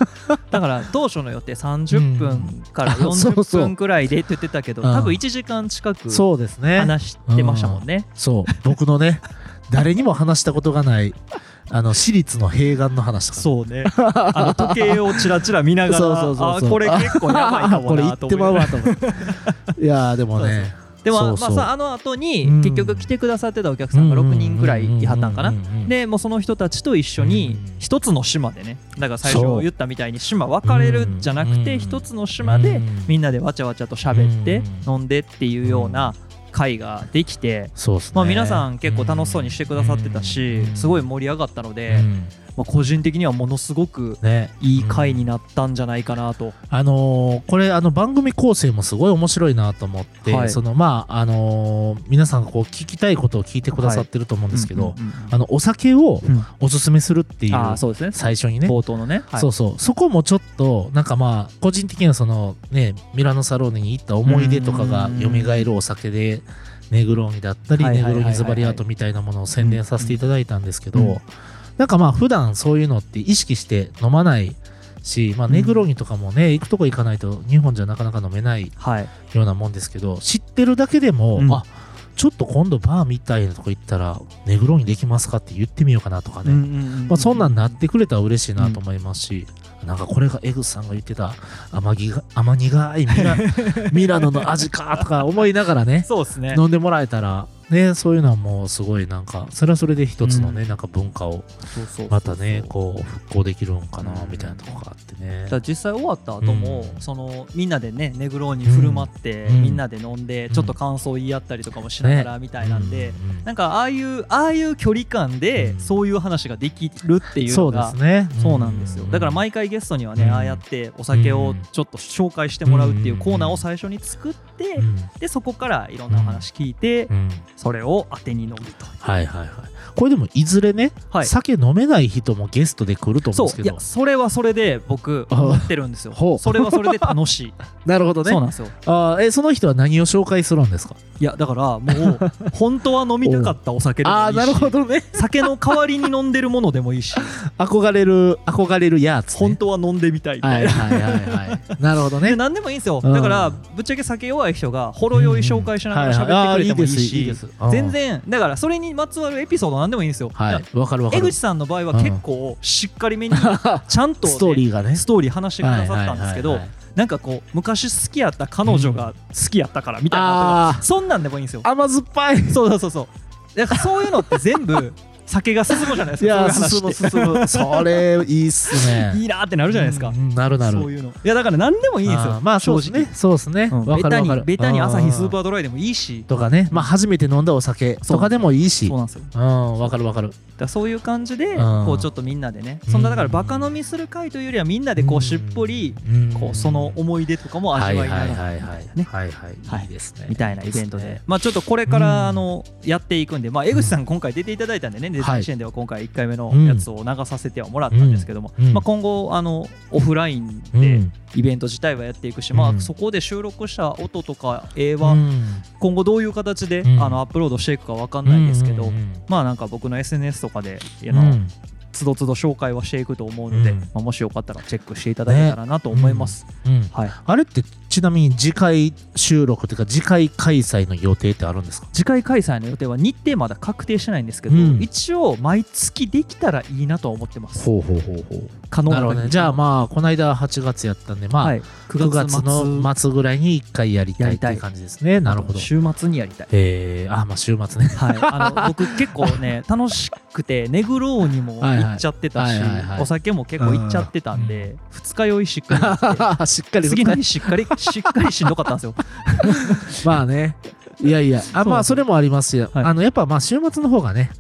Speaker 1: だから当初の予定30分から
Speaker 2: うん。あそう
Speaker 1: 40
Speaker 2: そう。
Speaker 1: 分くらいでって言ってたけど
Speaker 2: うん。
Speaker 1: 多分1時間近く
Speaker 2: そうですね。
Speaker 1: 話してましたもんね。
Speaker 2: そう。僕のね誰にも話したことがないあの私立の併願の話とか
Speaker 1: そうね。あの時計をちらちら見ながら
Speaker 2: そうそうそう
Speaker 1: これ結構やばいかも
Speaker 2: これ言
Speaker 1: なと
Speaker 2: ってまう
Speaker 1: 思い
Speaker 2: わと思って。いやーでもね。
Speaker 1: でもまあさあの後に
Speaker 2: うん。
Speaker 1: 結局来てくださってたお客さんが6人くらいいはったんかな。
Speaker 2: うん。うん。うん。うん
Speaker 1: でもうその人たちと一緒に
Speaker 2: うん。
Speaker 1: 一つの島でねだから最初言ったみたいに島分かれるんじゃなくて
Speaker 2: うん。
Speaker 1: 一つの島で
Speaker 2: うん。
Speaker 1: みんなでわちゃわちゃと喋って
Speaker 2: う
Speaker 1: 飲んでっていうような会ができて
Speaker 2: ね。
Speaker 1: まあ皆さん結構楽しそうにしてくださってたしすごい盛り上がったの
Speaker 2: う
Speaker 1: で
Speaker 2: ん
Speaker 1: まあ個人的にはものすごく
Speaker 2: ね。
Speaker 1: いい回になったんじゃないかなと。
Speaker 2: あのーこれあの番組構成もすごい面白いなと思って、
Speaker 1: はい。
Speaker 2: そのまああのー皆さんがこう聞きたいことを聞いてくださってると思うんですけど、
Speaker 1: うんうんうん
Speaker 2: あのお酒を
Speaker 1: うん。
Speaker 2: おすすめするっていう、
Speaker 1: ああそうですね。
Speaker 2: 最初にね、
Speaker 1: 冒頭のね。はい。
Speaker 2: そうそう。そこもちょっとなんかまあ個人的にはそのねミラノサローネに行った思い出とかが蘇るお酒でネグローニだったりネグローニズバリアートみたいなものを宣伝させていただいたんですけど、
Speaker 1: うん
Speaker 2: なんかまあ普段そういうのって意識して飲まないし、まあ、ネグローニとかもね、行くとこ行かないと日本じゃなかなか飲めない
Speaker 1: はい。
Speaker 2: ようなもんですけど知ってるだけでも、
Speaker 1: うん。
Speaker 2: あちょっと今度バーみたいなとこ行ったらネグローニできますかって言ってみようかなとかね、まあ、そんなんなってくれたら嬉しいなと思いますし、なんかこれがエグスさんが言ってた甘ぎが甘苦いミラ ミラノの味かとか思いながらね
Speaker 1: そうですね。
Speaker 2: 飲んでもらえたらねそういうのはもうすごいなんかそれはそれで一つのね、なんか文化をまたねこう復興できるんかな
Speaker 1: うん
Speaker 2: みたいなとこがあってね。
Speaker 1: だから実際終わった後も、
Speaker 2: うん。
Speaker 1: そのみんなでねネグローに振る舞って、
Speaker 2: うん。
Speaker 1: みんなで飲んでちょっと感想言い合ったりとかもしながらみたいなんで、
Speaker 2: うんうん
Speaker 1: なん。かああいうああいう距離感で
Speaker 2: うん。
Speaker 1: そういう話ができるっていう
Speaker 2: そうで
Speaker 1: のが
Speaker 2: すね
Speaker 1: そうなんですよ。だから毎回ゲストにはね、
Speaker 2: うん。
Speaker 1: ああやってお酒をちょっと紹介してもらうっていうコーナーを最初に作って、
Speaker 2: うん。
Speaker 1: でそこからいろんなお話聞いて、
Speaker 2: うん
Speaker 1: それを当てに飲むと。
Speaker 2: はいはいはい。これでもいずれね、
Speaker 1: はい。
Speaker 2: 酒飲めない人もゲストで来ると思うんですけど。
Speaker 1: そう。いやそれはそれで僕思ってるんですよ。それはそれで楽しい。
Speaker 2: なるほど
Speaker 1: そうなんですよ。
Speaker 2: あーえその人は何を紹介するんですか？
Speaker 1: いやだからもう本当は飲みたかったお酒でもいいし
Speaker 2: ああなるほどね。
Speaker 1: 酒の代わりに飲んでるものでもいいし。
Speaker 2: 憧れる憧れるやつ、ね、
Speaker 1: 本当は飲んでみたい
Speaker 2: いい
Speaker 1: な、
Speaker 2: はいはいはい。なるほど
Speaker 1: で
Speaker 2: ね
Speaker 1: 何でもいいんですよ。
Speaker 2: うん
Speaker 1: だからぶっちゃけ酒弱い人がほろ酔い紹介しながら喋ってくれてもいい
Speaker 2: うんはい。はいです
Speaker 1: 全然だからそれにまつわるエピソード何でもいいんですよ、
Speaker 2: はい。わかるわか
Speaker 1: 江
Speaker 2: る
Speaker 1: 口さんの場合は結構しっかりめに ちゃんとね、
Speaker 2: ストーリーがね。
Speaker 1: ストーリー話してくださったんですけど、なんかこう昔好きやった彼女が好きやったからみたいな
Speaker 2: あ
Speaker 1: とかそんなんでもいいんですよ。
Speaker 2: 甘酸っぱい。
Speaker 1: そうそうそうそう。だからそういうのって全部 酒が進むじゃないです
Speaker 2: い
Speaker 1: か
Speaker 2: や進む進む。それいいっすね。
Speaker 1: いいなってなるじゃないですか、
Speaker 2: うんうんなるなる。
Speaker 1: そういうの。いやだから何でもいいんですよ。
Speaker 2: まあそうですね。そうですね。
Speaker 1: うん。
Speaker 2: わ
Speaker 1: ベタにベタに朝日スーパ
Speaker 2: ー
Speaker 1: ードライでもいいし。
Speaker 2: とかね。まあ初めて飲んだお酒とかでもいいし。
Speaker 1: そうなんですよ。
Speaker 2: うんわかるわかる。
Speaker 1: だそういう感じで
Speaker 2: うん。
Speaker 1: こうちょっとみんなでね。そんなだからバカ飲みする会というよりはみんなでこうしっぽりこうその思い出とかも味わいながら
Speaker 2: はいはいはいはい
Speaker 1: ね
Speaker 2: はいはい。
Speaker 1: はい。
Speaker 2: いいですね。
Speaker 1: みたいなイベントで。まあちょっとこれか
Speaker 2: うん。
Speaker 1: らあのやっていくんで。まあ江口さん今回出ていただいたんでねデザイン支援では今回1回目のやつを流させてはもらったんですけどもまあ今後あのオフラインでイベント自体はやっていくしまあそこで収録した音とか絵は今後どういう形であのアップロードしていくかわかんないですけどまあなんか僕の SNS とかであの
Speaker 2: うん
Speaker 1: つどつど紹介はしていくと思うのでまあもしよかったらチェックしていただけたらなと思いますはい
Speaker 2: あれってちなみに次回収録っていうか次回開催の予定ってあるんですか？
Speaker 1: 次回開催の予定は日程まだ確定してないんですけど、
Speaker 2: うん。
Speaker 1: 一応毎月できたらいいなとは思ってます。
Speaker 2: ほうほうほうほう。
Speaker 1: 可能な限り。
Speaker 2: なるほどね。じゃあまあこの間8月やったんでまあ、
Speaker 1: はい、
Speaker 2: 9月の末ぐらいに1回やりたいっていう感じですね。なるほど。
Speaker 1: 週末にやりたい。
Speaker 2: えー、あまあ週末ね。
Speaker 1: はい、あの僕結構ね 楽しくてネグローにも行っちゃってたしお酒も結構行っちゃってたんで二日酔いしっかり し
Speaker 2: っかり
Speaker 1: 次の日しっかりしっかりしんどかったんですよ。
Speaker 2: まあね。いやいや。あまあそれもありますよ、
Speaker 1: はい。
Speaker 2: あのやっぱまあ週末の方がね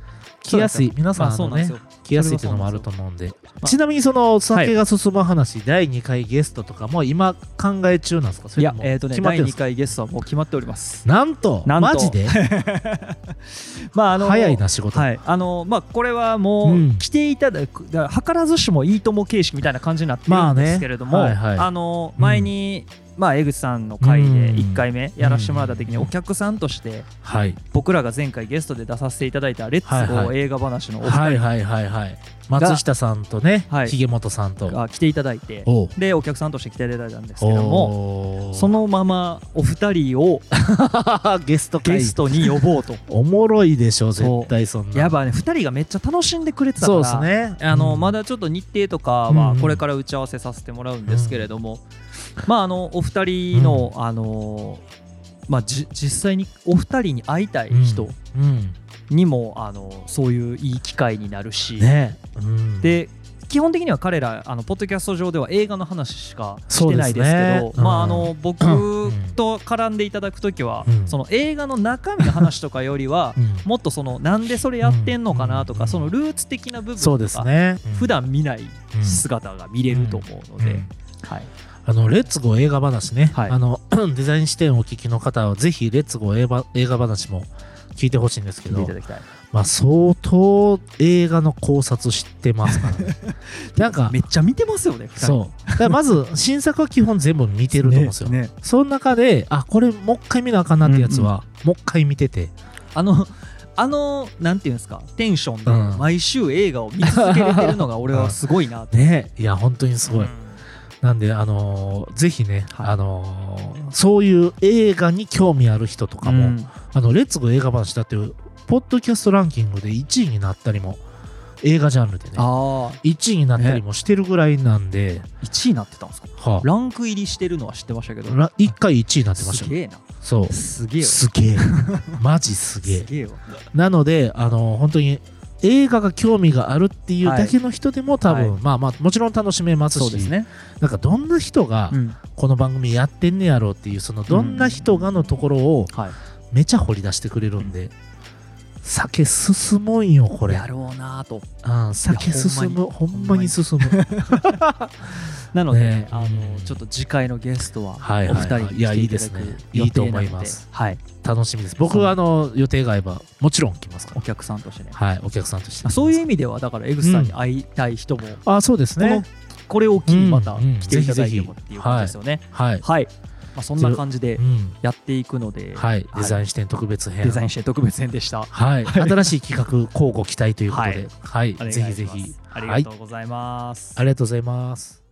Speaker 2: 来やすい。皆さん
Speaker 1: まあ
Speaker 2: あのね
Speaker 1: そうなんですよ。
Speaker 2: 来やすいっていうのもあると思うんで。
Speaker 1: あ
Speaker 2: ちなみにそのお酒が進む話、第2回ゲストとかも今考え中なんですか？そ
Speaker 1: い
Speaker 2: れとも
Speaker 1: やえっ、とね第2
Speaker 2: 決まってるんですか？
Speaker 1: 回ゲストはもう決まっております。
Speaker 2: なんと？
Speaker 1: なんと。
Speaker 2: マジで？
Speaker 1: まああの
Speaker 2: 早いな仕事、
Speaker 1: はい、あのまあこれはも
Speaker 2: うん。
Speaker 1: う来ていただく、だから図らずしもいいとも形式みたいな感じになってるんですけれども、
Speaker 2: まあね。はいはい。
Speaker 1: あの
Speaker 2: うん。
Speaker 1: 前にまあ江口さんの回で
Speaker 2: うん。
Speaker 1: 1回目やらせてもらった時に
Speaker 2: うん。
Speaker 1: お客さんとして
Speaker 2: はい。
Speaker 1: 僕らが前回ゲストで出させていただいた「レッツゴー映画話」のお二
Speaker 2: はいはいはいはい。松下さんとね
Speaker 1: はい。
Speaker 2: ひげもとさんと。
Speaker 1: 人が来ていただいてでお客さんとして来ていただいたんですけどもそのままお二人を
Speaker 2: ゲスト会。
Speaker 1: ゲストに呼ぼうと。
Speaker 2: おもろいでしょ絶対そんな。
Speaker 1: やっぱね2人がめっちゃ楽しんでくれてたか
Speaker 2: そう
Speaker 1: ら
Speaker 2: ですね。
Speaker 1: あの、
Speaker 2: うん
Speaker 1: まだちょっと日程とか
Speaker 2: うんうん。
Speaker 1: はこれから打ち合わせさせてもらうんですけれども、まああのお二人の、あのまあじ実際にお二人に会いたい人
Speaker 2: うん。
Speaker 1: にも、あのそういういい機会になるし、
Speaker 2: ね。うん。
Speaker 1: で基本的には彼らあのポッドキャスト上では映画の話しかしてないですけど
Speaker 2: うん
Speaker 1: まああの僕
Speaker 2: ん。
Speaker 1: と絡んでいただく時は、
Speaker 2: うん。
Speaker 1: その映画の中身の話とかよりは
Speaker 2: うん。
Speaker 1: もっとそのなんでそれやってんのかなとか、
Speaker 2: うん。
Speaker 1: そのルーツ的な部分
Speaker 2: そう
Speaker 1: とか、
Speaker 2: ですね。
Speaker 1: 普段見ない
Speaker 2: うん。
Speaker 1: 姿が見れると思うので、
Speaker 2: うん。
Speaker 1: はい、
Speaker 2: あのレッツゴー映画話ね、
Speaker 1: はい。
Speaker 2: あの デザイン視点をお聞きの方はぜひレッツゴー映画話も聞いてほしいんですけど。
Speaker 1: 聞いていただきたい。
Speaker 2: まあ相当映画の考察知ってますからね。なんか
Speaker 1: めっちゃ見てますよね
Speaker 2: そう。まず新作は基本全部見てると思うんですよ、
Speaker 1: ねね。
Speaker 2: その中であこれもう一回見なあかんなってやつは、もう一回見てて。
Speaker 1: あのあのなんていうんですかテンションで
Speaker 2: うん。
Speaker 1: 毎週映画を見続けれてるのが俺はすごいなと、
Speaker 2: ね。いや本当にすごい、
Speaker 1: うん
Speaker 2: なんであのーぜひね、
Speaker 1: はい。
Speaker 2: あのーそういう映画に興味ある人とかも、
Speaker 1: うん。
Speaker 2: あのレッツゴー映画話だっていうポッドキャストランキングで1位になったりも映画ジャンルでね
Speaker 1: ああ
Speaker 2: 1位になったりもしてるぐらいなんで、
Speaker 1: 1位になってたんですか？
Speaker 2: は
Speaker 1: ランク入りしてるのは知ってましたけど。
Speaker 2: あ、ら1回1位になってましたよ。
Speaker 1: すげえな。
Speaker 2: そう。
Speaker 1: すげえわ
Speaker 2: すげえ。マジすげえ。
Speaker 1: すげえわ
Speaker 2: なのであの本当に映画が興味があるっていうだけの人でも多分、
Speaker 1: はい。
Speaker 2: まあまあもちろん楽しめますし
Speaker 1: そうですね、
Speaker 2: なんかどんな人が
Speaker 1: うん。
Speaker 2: この番組やってんねやろうっていうそのどんな人がのところを
Speaker 1: はい、
Speaker 2: めちゃ掘り出してくれるんで、酒進むんよこれ。
Speaker 1: やろうなと。
Speaker 2: うん酒進む。ほんまに進む。
Speaker 1: なので、
Speaker 2: ね。
Speaker 1: あのちょっと次回のゲストは
Speaker 2: はい
Speaker 1: お二人に来て
Speaker 2: いやいい
Speaker 1: いただく
Speaker 2: ですね。いいと思います。
Speaker 1: はい。
Speaker 2: 楽しみです。僕はあの予定が合えばもちろん来ますから。
Speaker 1: お客さんとしてね。
Speaker 2: はいお客さんとして。
Speaker 1: あそういう意味ではだから江口さんに会いたい人も、
Speaker 2: あそうですね。
Speaker 1: これを機にまた
Speaker 2: うんうん。
Speaker 1: 来ていただいてもっていう感じですよね、
Speaker 2: はい、
Speaker 1: はい、まあ、そんな感じで
Speaker 2: うん。
Speaker 1: やっていくので、
Speaker 2: はい、デザイン視点特別編。
Speaker 1: デザインして特別編でした。
Speaker 2: はい、新しい企画交互期待ということで、はい、
Speaker 1: お願い。
Speaker 2: ぜひぜひ、
Speaker 1: あり
Speaker 2: はい
Speaker 1: がとうございます、
Speaker 2: ありがとうございます。